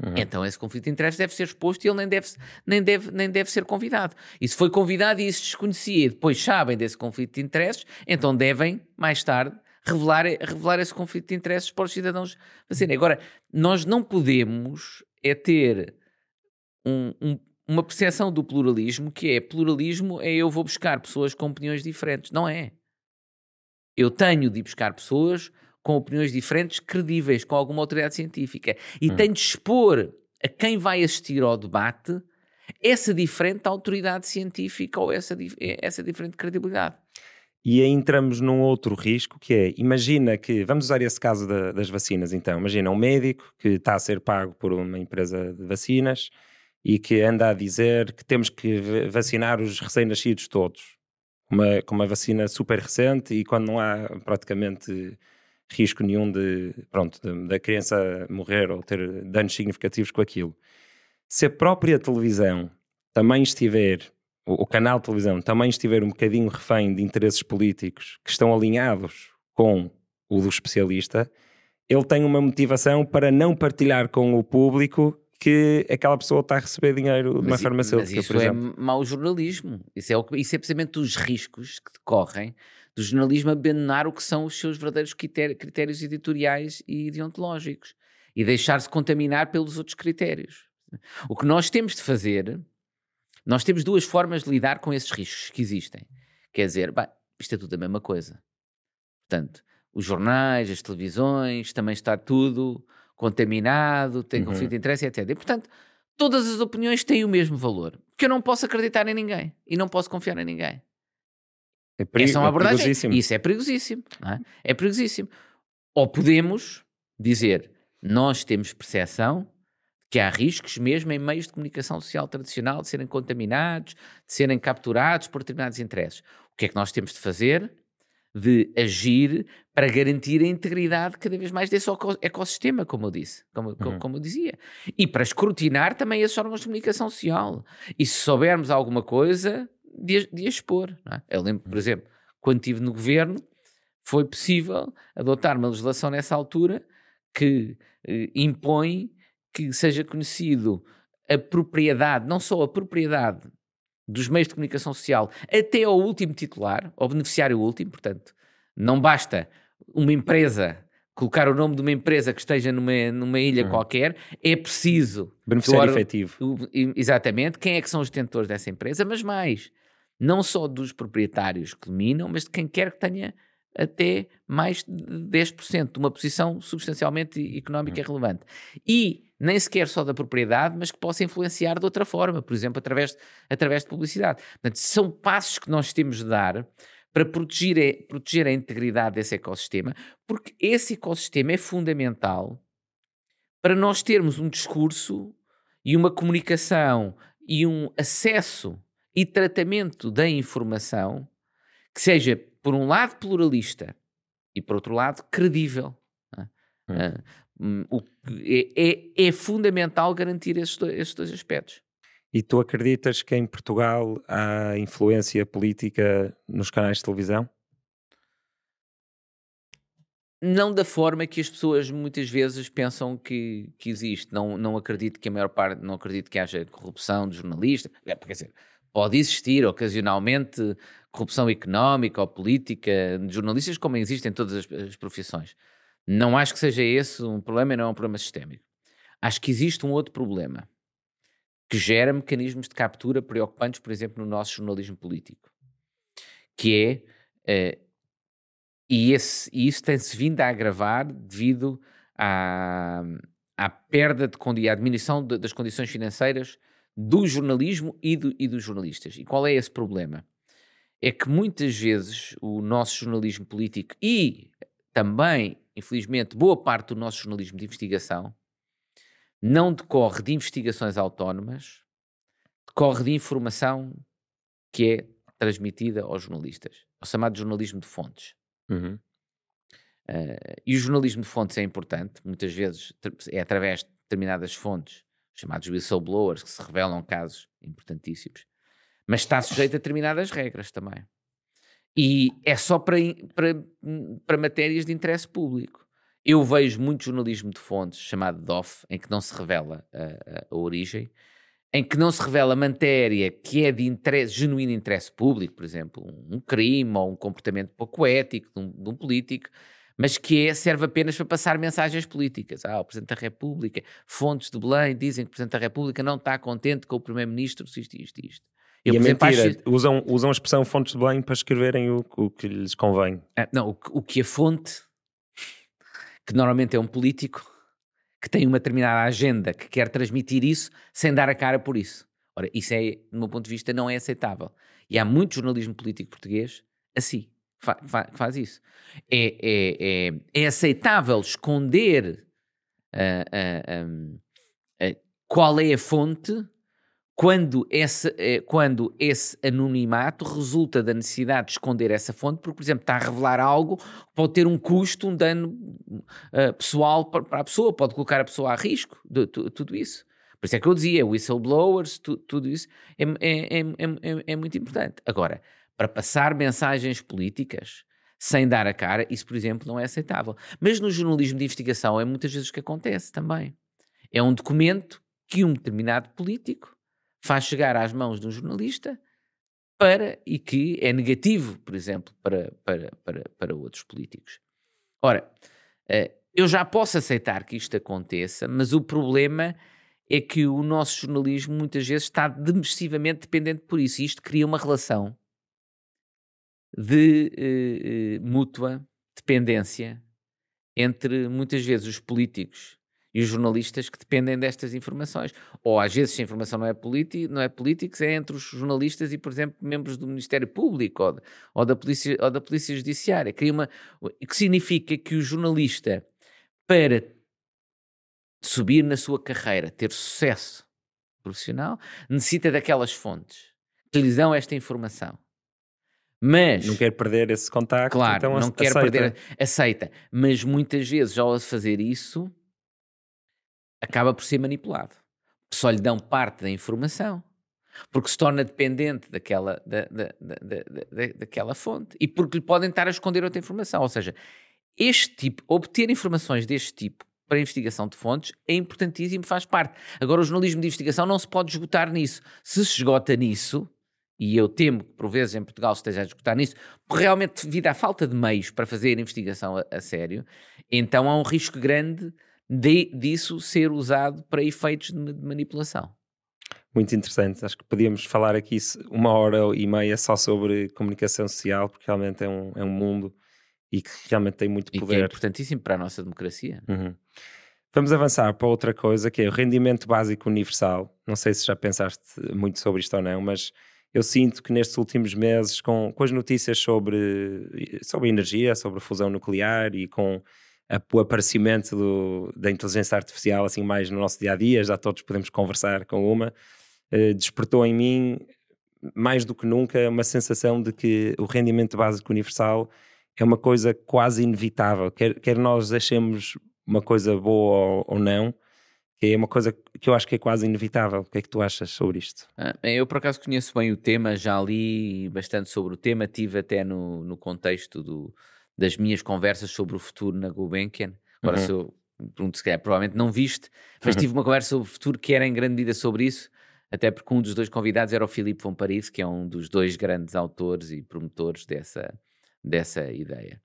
Uhum. Então esse conflito de interesses deve ser exposto e ele nem deve, nem, deve, nem deve ser convidado. E se foi convidado e isso desconhecia depois sabem desse conflito de interesses, então devem, mais tarde, revelar, revelar esse conflito de interesses para os cidadãos fazerem. Agora, nós não podemos é ter um, um, uma percepção do pluralismo que é pluralismo é eu vou buscar pessoas com opiniões diferentes. Não é. Eu tenho de buscar pessoas com opiniões diferentes, credíveis, com alguma autoridade científica. E hum. tem de expor a quem vai assistir ao debate essa diferente autoridade científica ou essa, essa diferente credibilidade. E aí entramos num outro risco que é, imagina que, vamos usar esse caso da, das vacinas então, imagina um médico que está a ser pago por uma empresa de vacinas e que anda a dizer que temos que vacinar os recém-nascidos todos, uma, com uma vacina super recente e quando não há praticamente risco nenhum de, pronto, da criança morrer ou ter danos significativos com aquilo. Se a própria televisão também estiver, o, o canal de televisão também estiver um bocadinho refém de interesses políticos que estão alinhados com o do especialista, ele tem uma motivação para não partilhar com o público que aquela pessoa está a receber dinheiro de uma farmacêutica, mas isso por é exemplo. é mau jornalismo. Isso é, o, isso é precisamente os riscos que decorrem do jornalismo abandonar o que são os seus verdadeiros critérios editoriais e ideontológicos e deixar-se contaminar pelos outros critérios. O que nós temos de fazer, nós temos duas formas de lidar com esses riscos que existem. Quer dizer, isto é tudo a mesma coisa. Portanto, os jornais, as televisões, também está tudo contaminado, tem uhum. conflito de interesse, etc. E, portanto, todas as opiniões têm o mesmo valor. Porque eu não posso acreditar em ninguém e não posso confiar em ninguém. É, perigo, Essa é uma abordagem. É. Isso é perigosíssimo. É? é perigosíssimo. Ou podemos dizer, nós temos percepção que há riscos mesmo em meios de comunicação social tradicional de serem contaminados, de serem capturados por determinados interesses. O que é que nós temos de fazer? De agir para garantir a integridade cada vez mais desse ecossistema, como eu disse, como, uhum. como, como eu dizia. E para escrutinar também esses órgãos de comunicação social. E se soubermos alguma coisa, de, de expor. É? Eu lembro, por exemplo, quando estive no governo, foi possível adotar uma legislação nessa altura que eh, impõe que seja conhecido a propriedade, não só a propriedade dos meios de comunicação social até ao último titular, ao beneficiário último, portanto, não basta uma empresa colocar o nome de uma empresa que esteja numa, numa ilha uhum. qualquer, é preciso... Beneficiário efetivo. Exatamente. Quem é que são os detentores dessa empresa? Mas mais, não só dos proprietários que dominam, mas de quem quer que tenha até mais de 10%, uma posição substancialmente económica uhum. relevante. E nem sequer só da propriedade, mas que possa influenciar de outra forma, por exemplo, através, através de publicidade. Portanto, são passos que nós temos de dar para proteger, proteger a integridade desse ecossistema, porque esse ecossistema é fundamental para nós termos um discurso e uma comunicação e um acesso e tratamento da informação que seja, por um lado, pluralista e, por outro lado, credível. Hum. Uh, é, é, é, fundamental garantir esses dois, esses dois aspectos. E tu acreditas que em Portugal há influência política nos canais de televisão? Não da forma que as pessoas muitas vezes pensam que, que existe. Não, não acredito que a maior parte, não acredito que haja corrupção de jornalistas. É, porque, dizer, pode existir ocasionalmente corrupção económica ou política de jornalistas, como existe em todas as, as profissões. Não acho que seja esse um problema e não é um problema sistémico. Acho que existe um outro problema que gera mecanismos de captura preocupantes, por exemplo, no nosso jornalismo político, que é uh, e, esse, e isso tem-se vindo a agravar devido à, à perda de à diminuição de, das condições financeiras do jornalismo e, do, e dos jornalistas. E qual é esse problema? É que muitas vezes o nosso jornalismo político e também, infelizmente, boa parte do nosso jornalismo de investigação não decorre de investigações autónomas, decorre de informação que é transmitida aos jornalistas, o chamado jornalismo de fontes. Uhum. Uh, e o jornalismo de fontes é importante, muitas vezes é através de determinadas fontes, chamados whistleblowers, que se revelam casos importantíssimos, mas está sujeito a determinadas regras também. E é só para, para, para matérias de interesse público. Eu vejo muito jornalismo de fontes, chamado DOF, em que não se revela a, a, a origem, em que não se revela matéria que é de interesse, genuíno interesse público, por exemplo, um crime ou um comportamento pouco ético de um, de um político, mas que é, serve apenas para passar mensagens políticas. Ah, o Presidente da República, fontes de Belém dizem que o Presidente da República não está contente com o Primeiro-Ministro, isto, isto, isto. Eu, e a mentira, acho... usam, usam a expressão fontes de Belém para escreverem o, o que lhes convém. Ah, não, o, o que a fonte, que normalmente é um político, que tem uma determinada agenda, que quer transmitir isso sem dar a cara por isso. Ora, isso é, do meu ponto de vista, não é aceitável. E há muito jornalismo político português assim, fa, fa, faz isso. É, é, é, é aceitável esconder uh, uh, uh, qual é a fonte quando esse, eh, quando esse anonimato resulta da necessidade de esconder essa fonte, porque, por exemplo, está a revelar algo que pode ter um custo, um dano uh, pessoal para, a pessoa, pode colocar a pessoa a risco, de, de, tudo isso. Por isso é que eu dizia, whistleblowers, tu, tudo isso é, é, é, é, muito importante. Agora, para passar mensagens políticas sem dar a cara, isso, por exemplo, não é aceitável. Mas no jornalismo de investigação é muitas vezes o que acontece também. É um documento que um determinado político faz chegar às mãos de um jornalista para e que é negativo, por exemplo, para, para, para, para outros políticos. Ora, eh, eu já posso aceitar que isto aconteça, mas o problema é que o nosso jornalismo muitas vezes está demissivamente dependente por isso. E isto cria uma relação de eh, mútua dependência entre muitas vezes os políticos e os jornalistas que dependem destas informações. Ou às vezes, se a informação não é, não é política, é entre os jornalistas e, por exemplo, membros do Ministério Público ou, de, ou da, polícia, ou da Polícia Judiciária. Que, uma, que significa que o jornalista, para subir na sua carreira, ter sucesso profissional, necessita daquelas fontes que lhes dão esta informação. Mas não quer perder esse contacto, claro, então não quer perder, aceita. Mas muitas vezes, ao fazer isso, acaba por ser manipulado. Só lhe dão parte da informação, porque se torna dependente daquela, da, da, da, daquela fonte e porque lhe podem estar a esconder outra informação. Ou seja, este tipo, obter informações deste tipo para investigação de fontes é importantíssimo, faz parte. Agora, o jornalismo de investigação não se pode esgotar nisso. Se se esgota nisso, e eu temo que por vezes em Portugal esteja a esgotar nisso, porque realmente devido à falta de meios para fazer investigação a, a sério, então há um risco grande de, disso ser usado para efeitos de, de manipulação. Muito interessante. Acho que podíamos falar aqui uma hora e meia só sobre comunicação social, porque realmente é um, é um mundo e que realmente tem muito poder. E que é importantíssimo para a nossa democracia. Uhum. Vamos avançar para outra coisa que é o rendimento básico universal. Não sei se já pensaste muito sobre isto ou não, mas eu sinto que nestes últimos meses, com, com as notícias sobre, sobre energia, sobre fusão nuclear e com a, o aparecimento do, da inteligência artificial assim mais no nosso dia a dia, já todos podemos conversar com uma, eh, despertou em mim mais do que nunca uma sensação de que o rendimento básico universal é uma coisa quase inevitável, quer, quer nós achemos uma coisa boa ou, ou não, que é uma coisa que eu acho que é quase inevitável. O que é que tu achas sobre isto? Ah, eu, por acaso, conheço bem o tema, já li bastante sobre o tema, tive até no, no contexto do, das minhas conversas sobre o futuro na Gulbenkian. Agora, uhum. se eu pergunto, se calhar, provavelmente não viste, mas <laughs> tive uma conversa sobre o futuro que era em grande medida sobre isso, até porque um dos dois convidados era o Filipe von Paris, que é um dos dois grandes autores e promotores dessa, dessa ideia.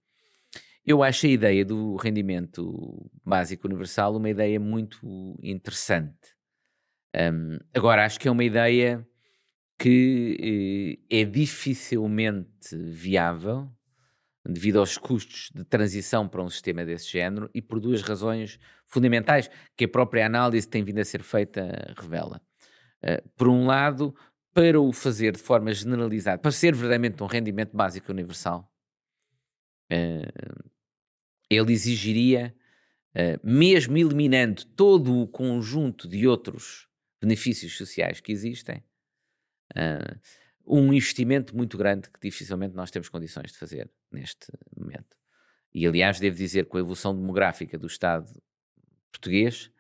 Eu acho a ideia do rendimento básico universal uma ideia muito interessante. Um, agora, acho que é uma ideia que eh, é dificilmente viável devido aos custos de transição para um sistema desse género e por duas razões fundamentais que a própria análise tem vindo a ser feita revela. Uh, por um lado, para o fazer de forma generalizada, para ser verdadeiramente um rendimento básico universal, uh, ele exigiria, uh, mesmo eliminando todo o conjunto de outros benefícios sociais que existem, uh, um investimento muito grande que dificilmente nós temos condições de fazer neste momento. E aliás, devo dizer que com a evolução demográfica do Estado português,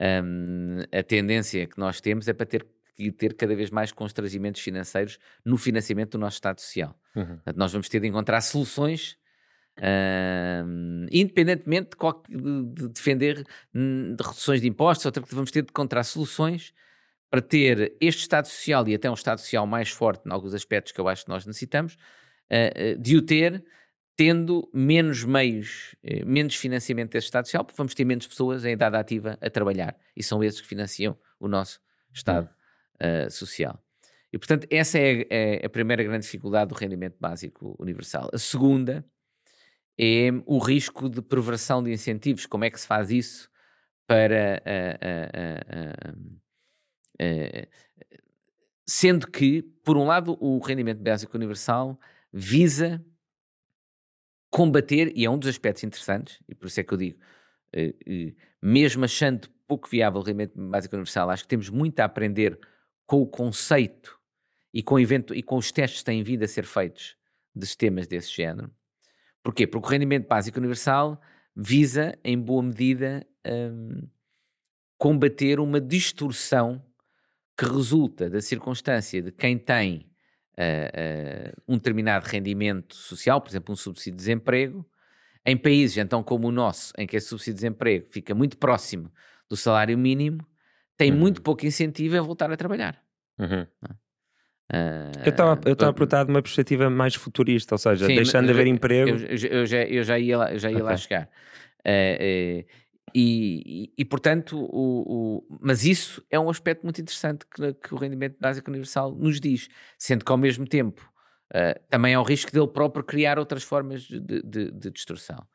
um, a tendência que nós temos é para ter que ter cada vez mais constrangimentos financeiros no financiamento do nosso Estado Social. Uhum. Portanto, nós vamos ter de encontrar soluções Independentemente de, de, de defender hum, de reduções de impostos, outra que vamos ter de encontrar soluções para ter este Estado Social e até um Estado Social mais forte em alguns aspectos que eu acho que nós necessitamos, uh, de o ter tendo menos meios, uh, menos financiamento desse Estado Social, porque vamos ter menos pessoas em idade ativa a trabalhar e são esses que financiam o nosso Estado uh, Social. E, portanto, essa é, é, a primeira grande dificuldade do rendimento básico universal. A segunda é o risco de perversão de incentivos. Como é que se faz isso para. Uh, uh, uh, sendo que, por um lado, o rendimento básico universal visa combater, e é um dos aspectos interessantes, e por isso é que eu digo, eh, eh, mesmo achando pouco viável o rendimento básico universal, acho que temos muito a aprender com o conceito e com, evento, e com os testes que têm vindo a ser feitos de sistemas desse género. Porquê? Porque o rendimento básico universal visa, em boa medida, um, combater uma distorção que resulta da circunstância de quem tem uh, uh, um determinado rendimento social, por exemplo, um subsídio de desemprego, em países então como o nosso, em que esse subsídio de desemprego fica muito próximo do salário mínimo, tem uhum. muito pouco incentivo a voltar a trabalhar. Uhum. É? Uh, eu estava a perguntar de uma perspectiva mais futurista, ou seja, sim, deixando de haver emprego. Eu, eu, eu, já, eu já ia lá, já ia okay. lá chegar. Uh, uh, e, e, e, portanto, o, o, mas isso é um aspecto muito interessante que, que, o rendimento básico universal nos diz, sendo que ao mesmo tempo também há o risco dele próprio criar outras formas de, de, de distorção.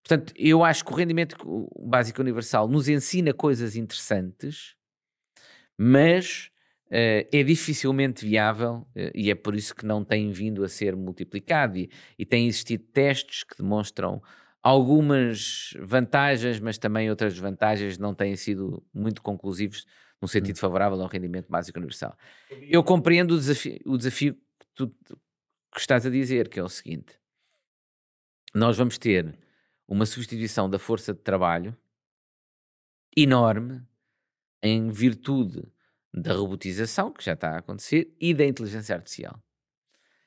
Portanto, eu acho que o rendimento básico universal nos ensina coisas interessantes, mas Uh, é dificilmente viável uh, e é por isso que não tem vindo a ser multiplicado. E, e tem existido testes que demonstram algumas vantagens, mas também outras desvantagens não têm sido muito conclusivos no sentido hum. favorável ao rendimento básico universal. Eu compreendo o desafio, o desafio que tu que estás a dizer, que é o seguinte: nós vamos ter uma substituição da força de trabalho enorme em virtude da robotização, que já está a acontecer, e da inteligência artificial.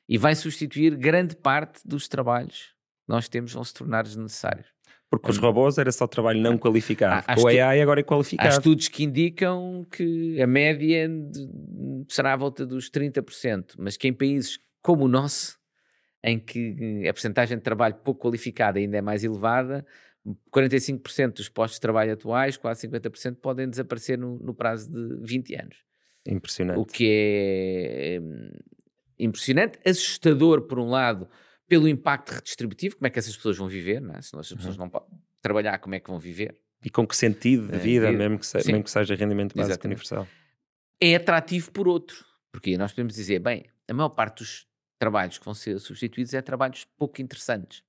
E vai substituir grande parte dos trabalhos que nós temos, vão se tornar desnecessários. Porque os robôs era só trabalho não qualificado. Há, há o AI agora é qualificado. Há estudos que indicam que a média será à volta dos 30%, mas que em países como o nosso, em que a percentagem de trabalho pouco qualificada ainda é mais elevada, 45% dos postos de trabalho atuais, quase 50%, podem desaparecer no, no, prazo de 20 anos. Impressionante. O que é hum, impressionante, assustador por um lado, pelo impacto redistributivo, como é que essas pessoas vão viver, não é? se as pessoas uhum. não podem trabalhar, como é que vão viver? E com que sentido de vida, uh, mesmo, que se, mesmo que seja rendimento básico Exatamente. universal. É atrativo por outro, porque nós podemos dizer, bem, a maior parte dos trabalhos que vão ser substituídos é trabalhos pouco interessantes.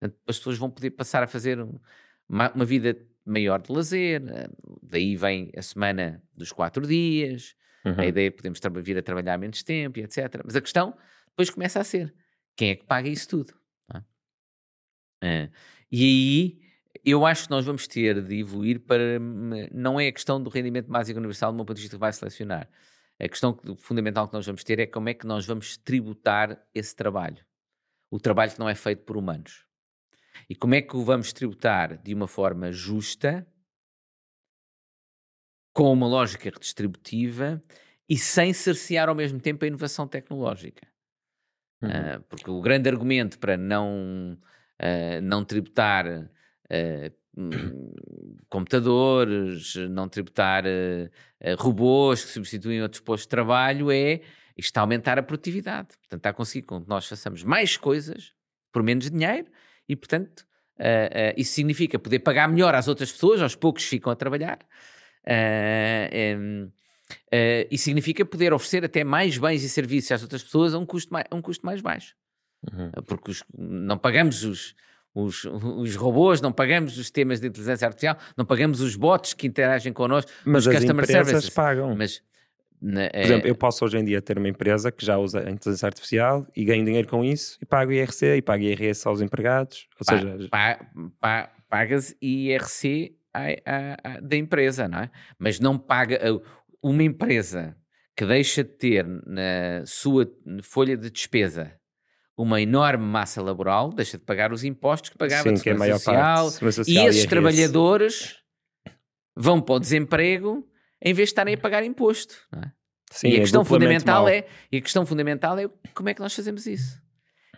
As pessoas vão poder passar a fazer uma, uma vida maior de lazer, eh, daí vem a semana dos quatro dias, uhum. a ideia é podemos vir a trabalhar menos tempo e etc. Mas a questão depois começa a ser, quem é que paga isso tudo? É? e aí eu acho que nós vamos ter de evoluir para. Não é a questão do rendimento básico universal, do meu ponto de vista, que vai selecionar. A questão fundamental que nós vamos ter é como é que nós vamos tributar esse trabalho. O trabalho que não é feito por humanos. E como é que o vamos tributar de uma forma justa, com uma lógica redistributiva e sem cercear ao mesmo tempo a inovação tecnológica. Uhum. Uh, porque o grande argumento para não, uh, não tributar uh, computadores, não tributar robôs que substituem outros postos de trabalho é isto aumentar a produtividade. Portanto, está a conseguir que nós façamos mais coisas por menos dinheiro e, portanto, isso significa poder pagar melhor às outras pessoas, aos poucos ficam a trabalhar. Um, Uh, e significa poder oferecer até mais bens e serviços às outras pessoas a um custo mais, um custo mais baixo. Uhum. Porque os, não pagamos os, os, os, robôs, não pagamos os sistemas de inteligência artificial, não pagamos os bots que interagem connosco. Mas as empresas services. pagam. Mas, na, Por exemplo, eu posso hoje em dia ter uma empresa que já usa a inteligência artificial e ganho dinheiro com isso e pago IRC e pago IRS aos empregados. Ou pa, seja, pa, pa, pagas IRC da empresa, não é? Mas não paga uma empresa que deixa de ter na sua folha de despesa uma enorme massa laboral, deixa de pagar os impostos que pagava Sim, de que é social, parte, social, e esses trabalhadores vão para o desemprego em vez de estarem a pagar imposto. É? Sim, e a é questão fundamental é e a questão fundamental é como é que nós fazemos isso.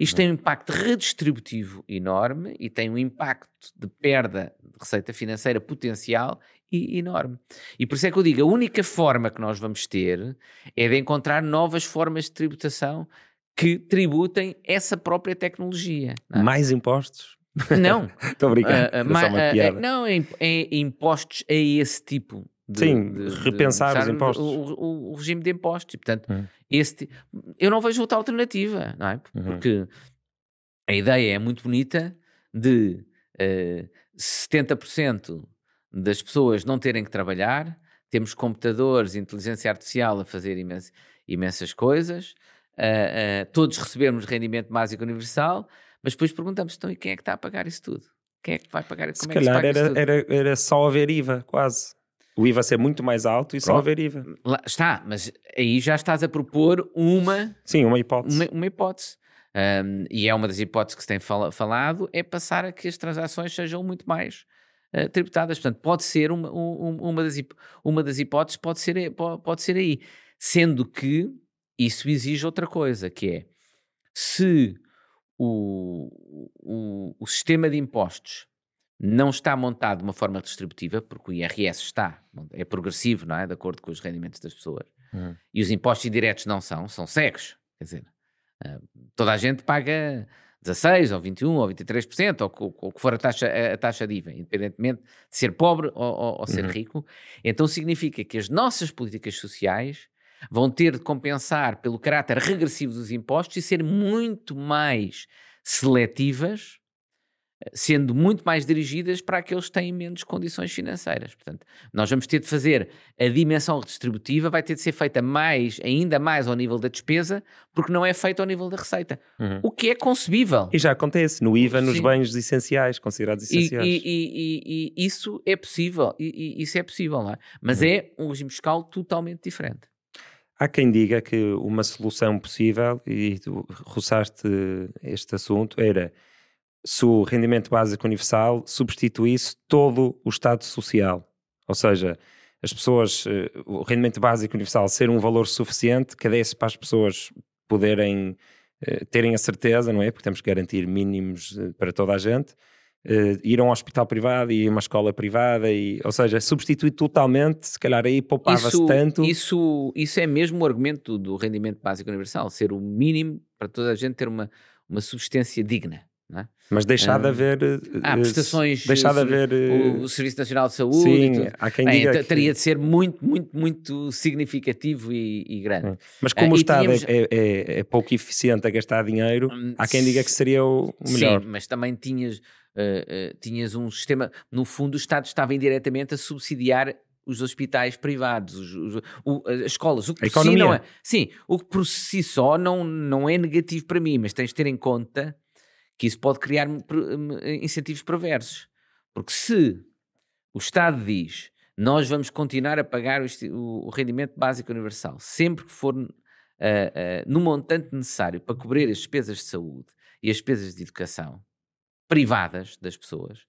Isto tem um impacto redistributivo enorme e tem um impacto de perda de receita financeira potencial e enorme. E por isso é que eu digo, a única forma que nós vamos ter é de encontrar novas formas de tributação que tributem essa própria tecnologia. É? Mais impostos? Não. <laughs> Estou brincando. Uh, uh, uh, não, é, é, impostos a esse tipo de, Sim, de, repensar de, os impostos. O, o, o, regime de impostos. E, portanto, hum. este, eu não vejo outra alternativa, não é? Uhum. Porque uhum. a ideia é muito bonita de uh, 70% das pessoas não terem que trabalhar, temos computadores, inteligência artificial a fazer imens imensas coisas, uh, uh, todos recebemos rendimento básico universal, mas depois perguntamos, então e quem é que está a pagar isso tudo? Quem é que vai pagar? Se Como calhar é era, era, era só haver IVA, quase. O IVA ser muito mais alto e Pronto. só haver IVA. Lá está, mas aí já estás a propor uma... Sim, uma hipótese. Uma, uma hipótese. Um, e é uma das hipóteses que se tem fal falado, é passar a que as transações sejam muito mais uh, tributadas. Portanto, pode ser uma, uma, das, uma das hipóteses, pode ser, pode, pode ser aí. Sendo que isso exige outra coisa, que é se o, o, o sistema de impostos não está montado de uma forma distributiva, porque o IRS está, é progressivo, não é? De acordo com os rendimentos das pessoas. Uhum. E os impostos indiretos não são, são cegos. Quer dizer, uh, toda a gente paga 16 ou 21 ou 23%, ou o que for a taxa, a taxa de IVA, independentemente de ser pobre ou, ou, ou ser uhum. rico. Então significa que as nossas políticas sociais vão ter de compensar pelo caráter regressivo dos impostos e ser muito mais seletivas sendo muito mais dirigidas para aqueles que têm menos condições financeiras. Portanto, nós vamos ter de fazer a dimensão redistributiva, vai ter de ser feita mais, ainda mais ao nível da despesa, porque não é feita ao nível da receita. Uhum. O que é concebível. E já acontece no IVA, nos Sim. bens essenciais, considerados essenciais. E, e, e, e isso é possível, isso é possível, não é? Mas uhum. é um regime fiscal totalmente diferente. Há quem diga que uma solução possível, e tu roçaste este assunto, era se o rendimento básico universal substituísse todo o Estado social. Ou seja, as pessoas, eh, o rendimento básico universal ser um valor suficiente que desse para as pessoas poderem eh, terem a certeza, não é? Porque temos que garantir mínimos eh, para toda a gente. ir a um hospital privado e uma escola privada, e, ou seja, substituir totalmente, se calhar aí poupava-se tanto. Isso, isso é mesmo o argumento do rendimento básico universal, ser o mínimo para toda a gente ter uma, uma subsistência digna. É? Mas deixar de haver. Há prestações. Deixar de haver. O, o, Serviço Nacional de Saúde. Sim, há quem diga. Que... Teria de ser muito, muito, muito significativo e, e grande. Mas como uh, o Estado tínhamos... é, é, é, pouco eficiente a gastar dinheiro, hum, há quem diga que seria o melhor. Sim, mas também tinhas, uh, uh, tinhas um sistema. No fundo, o Estado estava indiretamente a subsidiar os hospitais privados, os, os, o, as escolas. O que a economia. Si não é, sim, o que por si só não, não é negativo para mim, mas tens de ter em conta que isso pode criar incentivos perversos. Porque se o Estado diz nós vamos continuar a pagar o, o rendimento básico universal sempre que for uh, uh, no montante necessário para cobrir as despesas de saúde e as despesas de educação privadas das pessoas,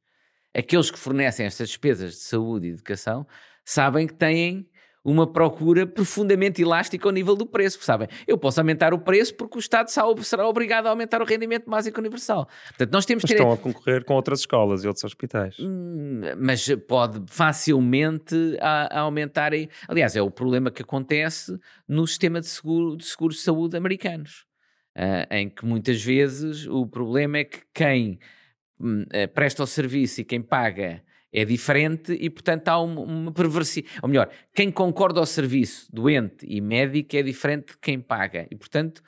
aqueles que fornecem estas despesas de saúde e educação sabem que têm uma procura profundamente elástica ao nível do preço, sabem? Eu posso aumentar o preço porque o Estado será obrigado a aumentar o rendimento básico universal. Portanto, nós temos ter... Estão a concorrer com outras escolas e outros hospitais. Hum, mas pode facilmente a, a aumentarem... Aliás, é o problema que acontece no sistema de seguro de, seguro de saúde americanos, uh, em que muitas vezes o problema é que quem uh, presta o serviço e quem paga é diferente e, portanto, há uma, uma perversidade. Ou melhor, quem concorda ao serviço, doente e médico, é diferente de quem paga. E, portanto,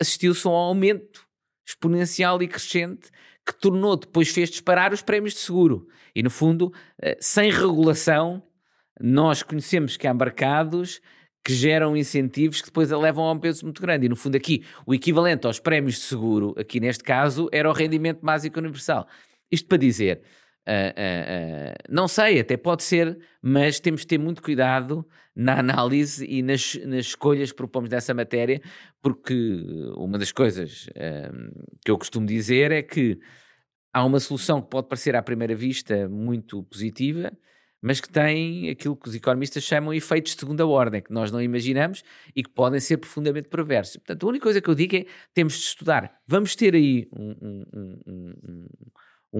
assistiu-se a um aumento exponencial e crescente que tornou, depois fez disparar os prémios de seguro. E, no fundo, eh, sem regulação, nós conhecemos que há mercados que geram incentivos que depois levam a um peso muito grande. E, no fundo, aqui, o equivalente aos prémios de seguro, aqui neste caso, era o rendimento básico universal. Isto para dizer, Uh, uh, uh, não sei, até pode ser, mas temos de ter muito cuidado na análise e nas, nas escolhas que propomos dessa matéria, porque uma das coisas que eu costumo dizer é que há uma solução que pode parecer à primeira vista muito positiva, mas que tem aquilo que os economistas chamam de efeitos de segunda ordem, que nós não imaginamos e que podem ser profundamente perversos. Portanto, a única coisa que eu digo é temos de estudar. Vamos ter aí um, um, um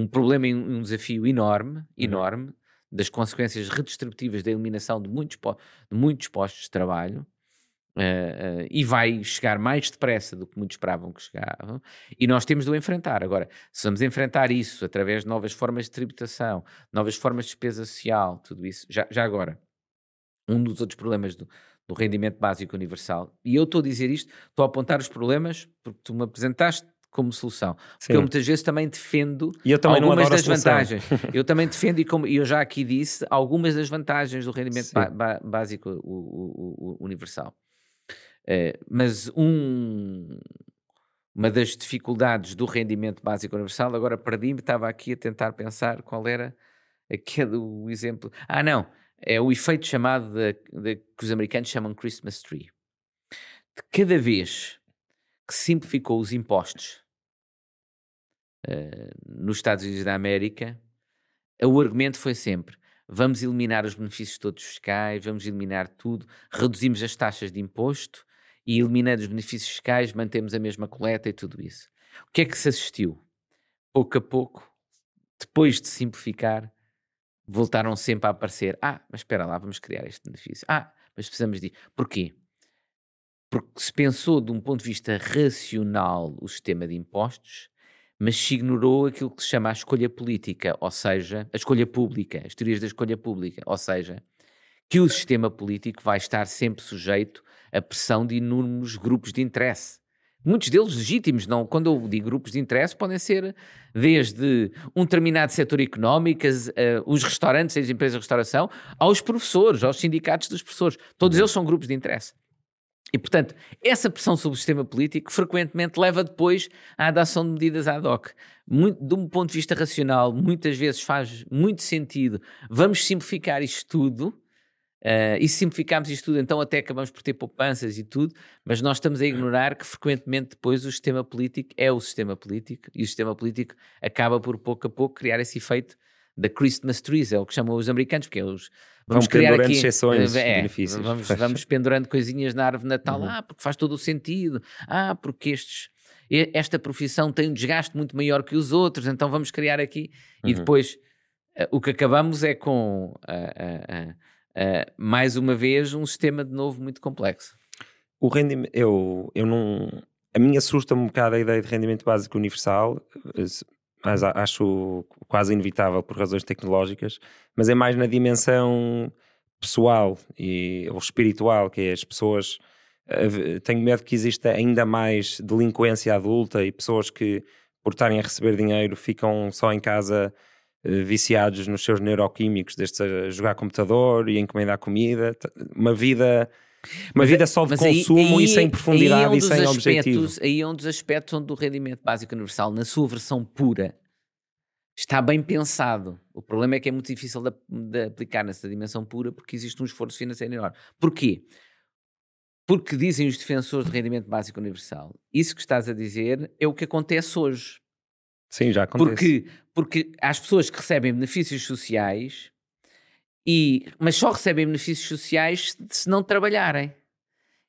problema e um desafio enorme, uhum. enorme, uhum. das consequências redistributivas da eliminação de muitos, de muitos postos de trabalho, Uh, uh, e vai chegar mais depressa do que muitos esperavam que chegavam, e nós temos de o enfrentar. Agora, se vamos enfrentar isso através de novas formas de tributação, novas formas de despesa social, tudo isso, já, já agora, um dos outros problemas do, do rendimento básico universal, e eu estou a dizer isto, estou a apontar os problemas porque tu me apresentaste como solução. Porque Sim. eu muitas vezes também defendo também algumas das vantagens. <laughs> eu também defendo, e como eu já aqui disse, algumas das vantagens do rendimento básico o, o, o, universal. Uh, mas um, uma das dificuldades do rendimento básico universal, agora perdi-me, estava aqui a tentar pensar qual era aquele o exemplo. Ah, não, é o efeito chamado de, de, que os americanos chamam Christmas Tree. De cada vez que simplificou os impostos nos Estados Unidos da América, o argumento foi sempre: vamos eliminar os benefícios todos fiscais, vamos eliminar tudo, reduzimos as taxas de imposto e eliminando os benefícios fiscais mantemos a mesma coleta e tudo isso. O que é que se assistiu? Pouco a pouco, depois de simplificar, voltaram sempre a aparecer: ah, mas espera lá, vamos criar este benefício. Ah, mas precisamos de. Porquê? Porque se pensou de um ponto de vista racional o sistema de impostos mas se ignorou aquilo que se chama a escolha política, ou seja, a escolha pública, as teorias da escolha pública, ou seja, que o sistema político vai estar sempre sujeito à pressão de inúmeros grupos de interesse. Muitos deles legítimos, não, quando eu digo grupos de interesse, podem ser desde um determinado setor económico, uh, os restaurantes, as empresas de restauração, aos professores, aos sindicatos dos professores. Todos uhum. eles são grupos de interesse. E, portanto, essa pressão sobre o sistema político frequentemente leva depois à adoção de medidas ad hoc. Muito, de um ponto de vista racional, muitas vezes faz muito sentido. Vamos simplificar isto tudo, uh, e se simplificarmos isto tudo, então até acabamos por ter poupanças e tudo, mas nós estamos a ignorar que frequentemente depois o sistema político é o sistema político, e o sistema político acaba por pouco a pouco criar esse efeito da Christmas trees, é o que chamam os americanos, porque é os Vamos criar aqui exceções, é, benefícios. Vamos, vamos pendurando coisinhas na árvore Natal. Uhum. Ah, porque faz todo o sentido. Ah, porque estes, esta profissão tem um desgaste muito maior que os outros, então vamos criar aqui. Uhum. E depois uh, o que acabamos é com, uh, uh, mais uma vez, um sistema de novo muito complexo. O rendimento, eu, eu não, a mim assusta-me um bocado a ideia de rendimento básico universal, mas acho quase inevitável por razões tecnológicas, mas é mais na dimensão pessoal e, ou espiritual, que é as pessoas. Eh, tenho medo que exista ainda mais delinquência adulta e pessoas que, por estarem a receber dinheiro, ficam só em casa eh, viciados nos seus neuroquímicos, desde jogar computador e encomendar comida. Uma vida uma vida só de consumo aí, e sem profundidade é um e sem aspectos, objetivo. Aí é um dos aspectos onde o rendimento básico universal, na sua versão pura, está bem pensado. O problema é que é muito difícil de, de aplicar nessa dimensão pura porque existe um esforço financeiro enorme. Porquê? Porque dizem os defensores do rendimento básico universal, isso que estás a dizer é o que acontece hoje. Sim, já acontece. Porque, porque as pessoas que recebem benefícios sociais e, mas só recebem benefícios sociais se não trabalharem.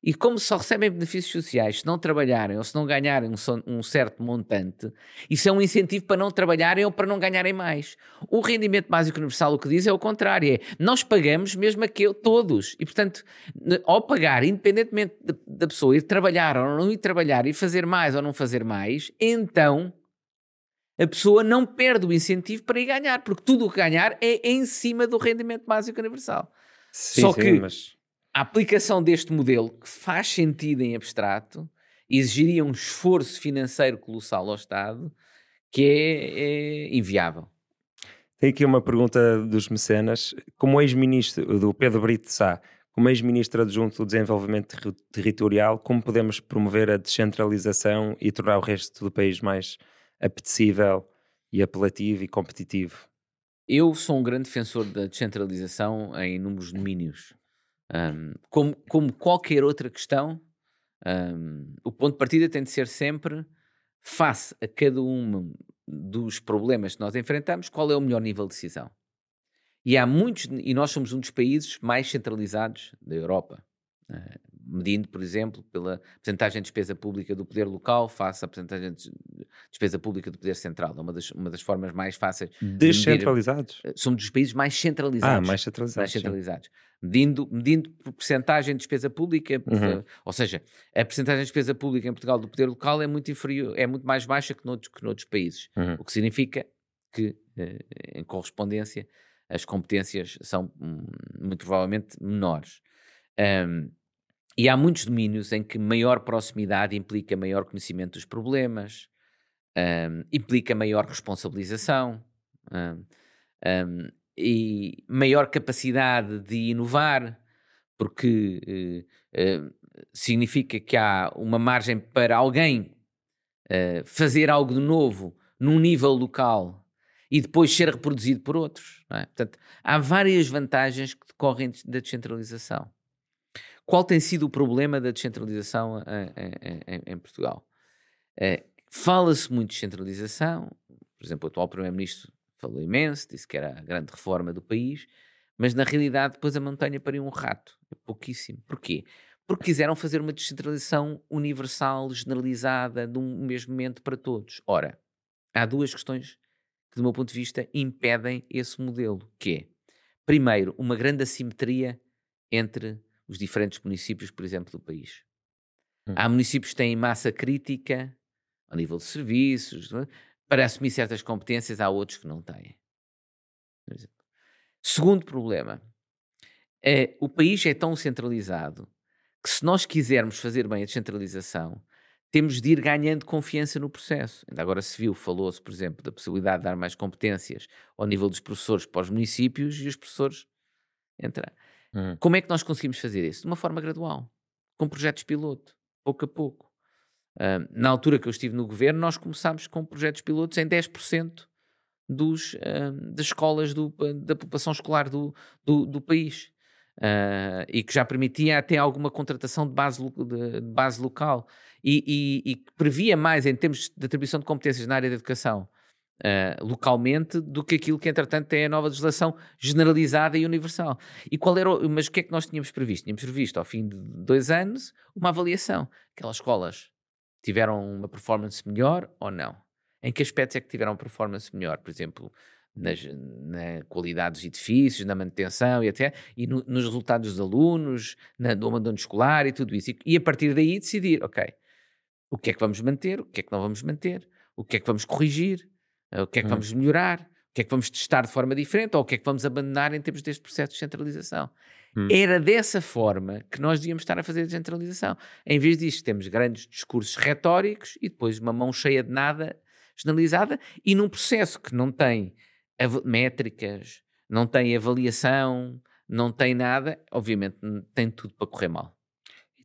E como só recebem benefícios sociais se não trabalharem ou se não ganharem um, um, certo montante, isso é um incentivo para não trabalharem ou para não ganharem mais. O rendimento básico universal o que diz é o contrário, é nós pagamos mesmo aquilo, todos. E portanto, ao pagar, independentemente da pessoa ir trabalhar ou não ir trabalhar e fazer mais ou não fazer mais, então a pessoa não perde o incentivo para ir ganhar, porque tudo o que ganhar é em cima do rendimento básico universal. Sim, Só sim, que mas... a aplicação deste modelo, que faz sentido em abstrato, exigiria um esforço financeiro colossal ao Estado que é, é inviável. Tem aqui uma pergunta dos mecenas. Como ex-ministro do Pedro Brito Sá, como ex-ministro adjunto do Desenvolvimento Territorial, como podemos promover a descentralização e tornar o resto do país mais apetecível e apelativo e competitivo? Eu sou um grande defensor da descentralização em inúmeros domínios. Um, como, como, qualquer outra questão, um, o ponto de partida tem de ser sempre, face a cada um dos problemas que nós enfrentamos, qual é o melhor nível de decisão. E há muitos, e nós somos um dos países mais centralizados da Europa. Uh, medindo, por exemplo, pela porcentagem de despesa pública do poder local face à porcentagem de despesa pública do poder central. É uma das, uma das formas mais fáceis. Descentralizados? De medir. Somos dos países mais centralizados. Ah, mais centralizados. Mais centralizados. Medindo, medindo por porcentagem de despesa pública, uhum. ou seja, a porcentagem de despesa pública em Portugal do poder local é muito inferior, é muito mais baixa que noutros, que noutros países. Uhum. O que significa que, eh, em correspondência, as competências são hum, muito provavelmente menores. Um, e há muitos domínios em que maior proximidade implica maior conhecimento dos problemas, um, implica maior responsabilização um, um, e maior capacidade de inovar, porque uh, uh, significa que há uma margem para alguém uh, fazer algo de novo num nível local e depois ser reproduzido por outros. É? Portanto, há várias vantagens que decorrem da descentralização. Qual tem sido o problema da descentralização em, em, em Portugal? É, Fala-se muito de descentralização, por exemplo, o atual Primeiro-Ministro falou imenso, disse que era a grande reforma do país, mas na realidade depois a montanha pariu um rato, é pouquíssimo. Porquê? Porque quiseram fazer uma descentralização universal, generalizada, de um mesmo momento para todos. Ora, há duas questões que, do meu ponto de vista, impedem esse modelo, que é, primeiro, uma grande assimetria entre os diferentes municípios, por exemplo, do país. Hum. Há municípios que têm massa crítica a nível de serviços, é? para assumir certas competências, há outros que não têm. Segundo problema, é, o país é tão centralizado que se nós quisermos fazer bem a descentralização, temos de ir ganhando confiança no processo. Ainda agora se viu, falou-se, por exemplo, da possibilidade de dar mais competências ao nível dos professores para os municípios e os professores entrar. Uhum. Como é que nós conseguimos fazer isso? De uma forma gradual, com projetos piloto, pouco a pouco. Uh, na altura que eu estive no governo, nós começámos com projetos pilotos em 10% dos, uh, das escolas do, da população escolar do, do, do país. Uh, e que já permitia até alguma contratação de base, de base local e, e, e, previa mais em termos de atribuição de competências na área da educação uh, localmente do que aquilo que, entretanto, é a nova legislação generalizada e universal. E qual era o, mas o que é que nós tínhamos previsto? Tínhamos previsto, ao fim de dois anos, uma avaliação. Aquelas escolas tiveram uma performance melhor ou não? Em que aspectos é que tiveram performance melhor? Por exemplo, nas, na qualidade dos edifícios, na manutenção e até e no, nos resultados dos alunos, na, no abandono escolar e tudo isso. E, e, a partir daí decidir, ok, O que é que vamos manter, o que é que não vamos manter, o que é que vamos corrigir, o que é que hum. vamos melhorar, o que é que vamos testar de forma diferente ou o que é que vamos abandonar em termos deste processo de centralização. Hum. Era dessa forma que nós devíamos estar a fazer a descentralização. Em vez disto, temos grandes discursos retóricos e depois uma mão cheia de nada generalizada e num processo que não tem métricas, não tem avaliação, não tem nada, obviamente tem tudo para correr mal.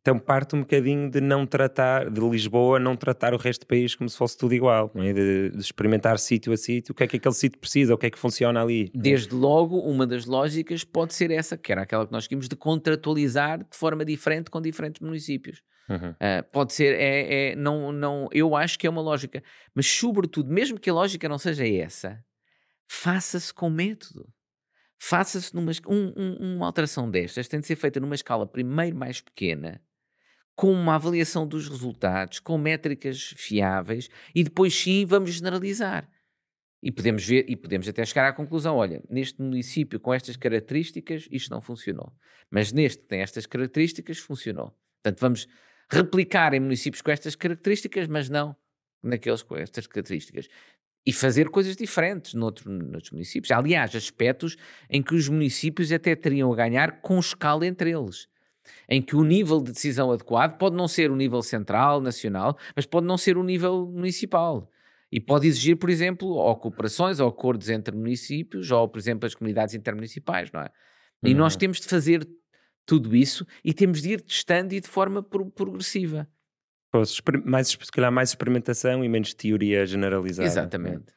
Então parte um bocadinho de não tratar, de Lisboa, não tratar o resto do país como se fosse tudo igual, é? de, de, experimentar sítio a sítio, o que é que aquele sítio precisa, o que é que funciona ali. Desde logo, uma das lógicas pode ser essa, que era aquela que nós queríamos de contratualizar de forma diferente com diferentes municípios. Uhum. Uh, pode ser, é, é, não, não, eu acho que é uma lógica, mas sobretudo, mesmo que a lógica não seja essa, faça-se com método. Faça-se numa um, um, uma alteração destas, tem de ser feita numa escala primeiro mais pequena, com uma avaliação dos resultados, com métricas fiáveis e depois sim vamos generalizar. E podemos ver e podemos até chegar à conclusão: olha, neste município com estas características isto não funcionou, mas neste que tem estas características funcionou. Portanto, vamos replicar em municípios com estas características, mas não naqueles com estas características. E fazer coisas diferentes noutro, noutros municípios. Aliás, aspectos em que os municípios até teriam a ganhar com escala entre eles em que o nível de decisão adequado pode não ser o nível central, nacional, mas pode não ser o nível municipal. E pode exigir, por exemplo, ou cooperações ou acordos entre municípios, ou, por exemplo, as comunidades intermunicipais, não é? E uhum. nós temos de fazer tudo isso e temos de ir testando e de forma pro progressiva. Mais, se calhar mais experimentação e menos teoria generalizada. Exatamente.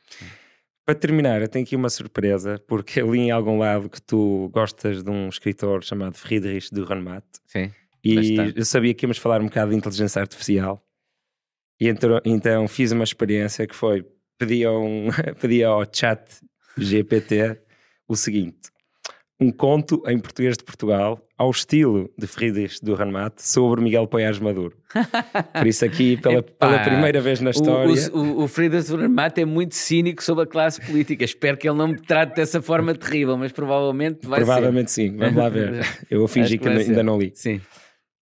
Para terminar, eu tenho aqui uma surpresa, porque eu li em algum lado que tu gostas de um escritor chamado Friedrich Dürrenmatt. Sim. E eu sabia que íamos falar um bocado de inteligência artificial. E então, então fiz uma experiência que foi: pedi, um, <laughs> pedi ao chat GPT o seguinte: um conto em português de Portugal, ao estilo de Friedrich Dürrenmatt, sobre Miguel Poiares Maduro. Por isso aqui, pela, <laughs> pela primeira vez na história... O, o, o Friedrich Dürrenmatt é muito cínico sobre a classe política. Espero que ele não me trate dessa forma terrível, mas provavelmente vai provavelmente ser. sim, vamos lá ver. Eu fingi que, que ainda não li. Sim.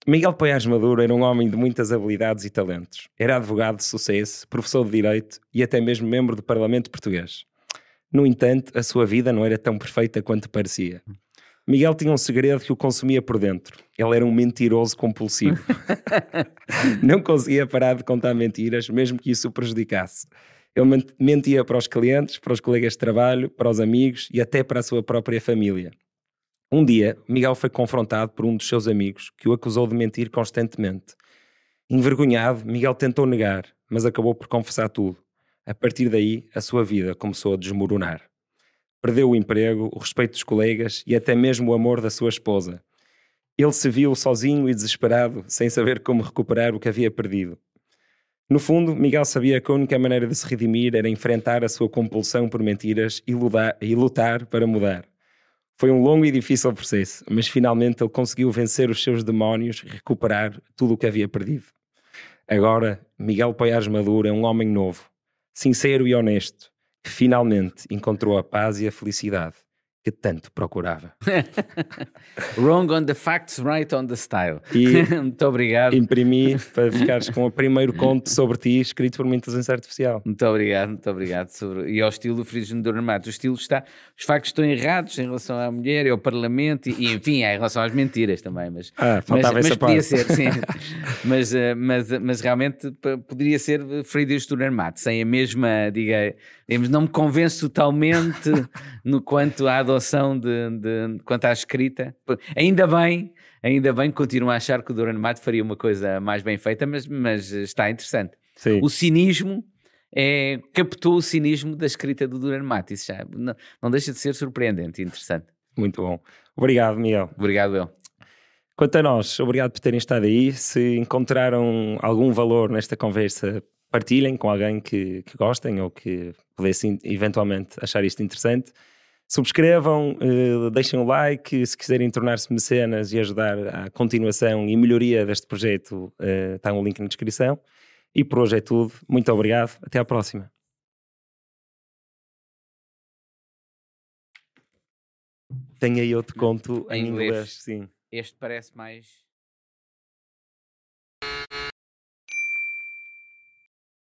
Miguel Poiares Maduro era um homem de muitas habilidades e talentos. Era advogado de sucesso, professor de Direito e até mesmo membro do Parlamento Português. No entanto, a sua vida não era tão perfeita quanto parecia. Miguel tinha um segredo que o consumia por dentro. Ele era um mentiroso compulsivo. <laughs> não conseguia parar de contar mentiras, mesmo que isso o prejudicasse. Ele mentia para os clientes, para os colegas de trabalho, para os amigos e até para a sua própria família. Um dia, Miguel foi confrontado por um dos seus amigos que o acusou de mentir constantemente. Envergonhado, Miguel tentou negar, mas acabou por confessar tudo. A partir daí, a sua vida começou a desmoronar. Perdeu o emprego, o respeito dos colegas e até mesmo o amor da sua esposa. Ele se viu sozinho e desesperado, sem saber como recuperar o que havia perdido. No fundo, Miguel sabia que a única maneira de se redimir era enfrentar a sua compulsão por mentiras e lutar, e lutar para mudar. Foi um longo e difícil processo, mas finalmente ele conseguiu vencer os seus demónios e recuperar tudo o que havia perdido. Agora, Miguel Poiares Maduro é um homem novo, sincero e honesto, que finalmente encontrou a paz e a felicidade que tanto procurava. <laughs> Wrong on the facts, right on the style. E <laughs> Muito obrigado. Imprimi para ficares com o primeiro conto sobre ti escrito por uma inteligência artificial. Muito obrigado, muito obrigado. Sobre... E ao estilo do Friedrich Dormato. O estilo está... Os factos estão errados em relação à mulher e ao Parlamento e, enfim, em relação às mentiras também. Mas, ah, faltava mas, essa mas podia ser, sim. <laughs> mas, eh, mas, mas realmente poderia ser Friedrich Dormato, sem a mesma, diga, digamos, não me convence totalmente <laughs> no quanto à adoção de, de, quanto à escrita. Ainda bem, ainda bem que continuo a achar que o Duran Mato faria uma coisa mais bem feita, mas, mas está interessante. Sim. O cinismo é, captou o cinismo da escrita do Duran Mato. Isso já não, não deixa de ser surpreendente e interessante. Muito bom. Obrigado, Miguel. Obrigado, eu. Quanto a nós, obrigado por terem estado aí. Se encontraram algum valor nesta conversa, partilhem com alguém que, que gostem ou que pudessem eventualmente achar isto interessante. Subscrevam, uh, deixem o like, se quiserem tornar-se mecenas e ajudar à continuação e melhoria deste projeto, uh, está um link na descrição. E por hoje é tudo. Muito obrigado. Até à próxima. Tenho aí outro conto em, em inglês. inglês. Sim. Este parece mais.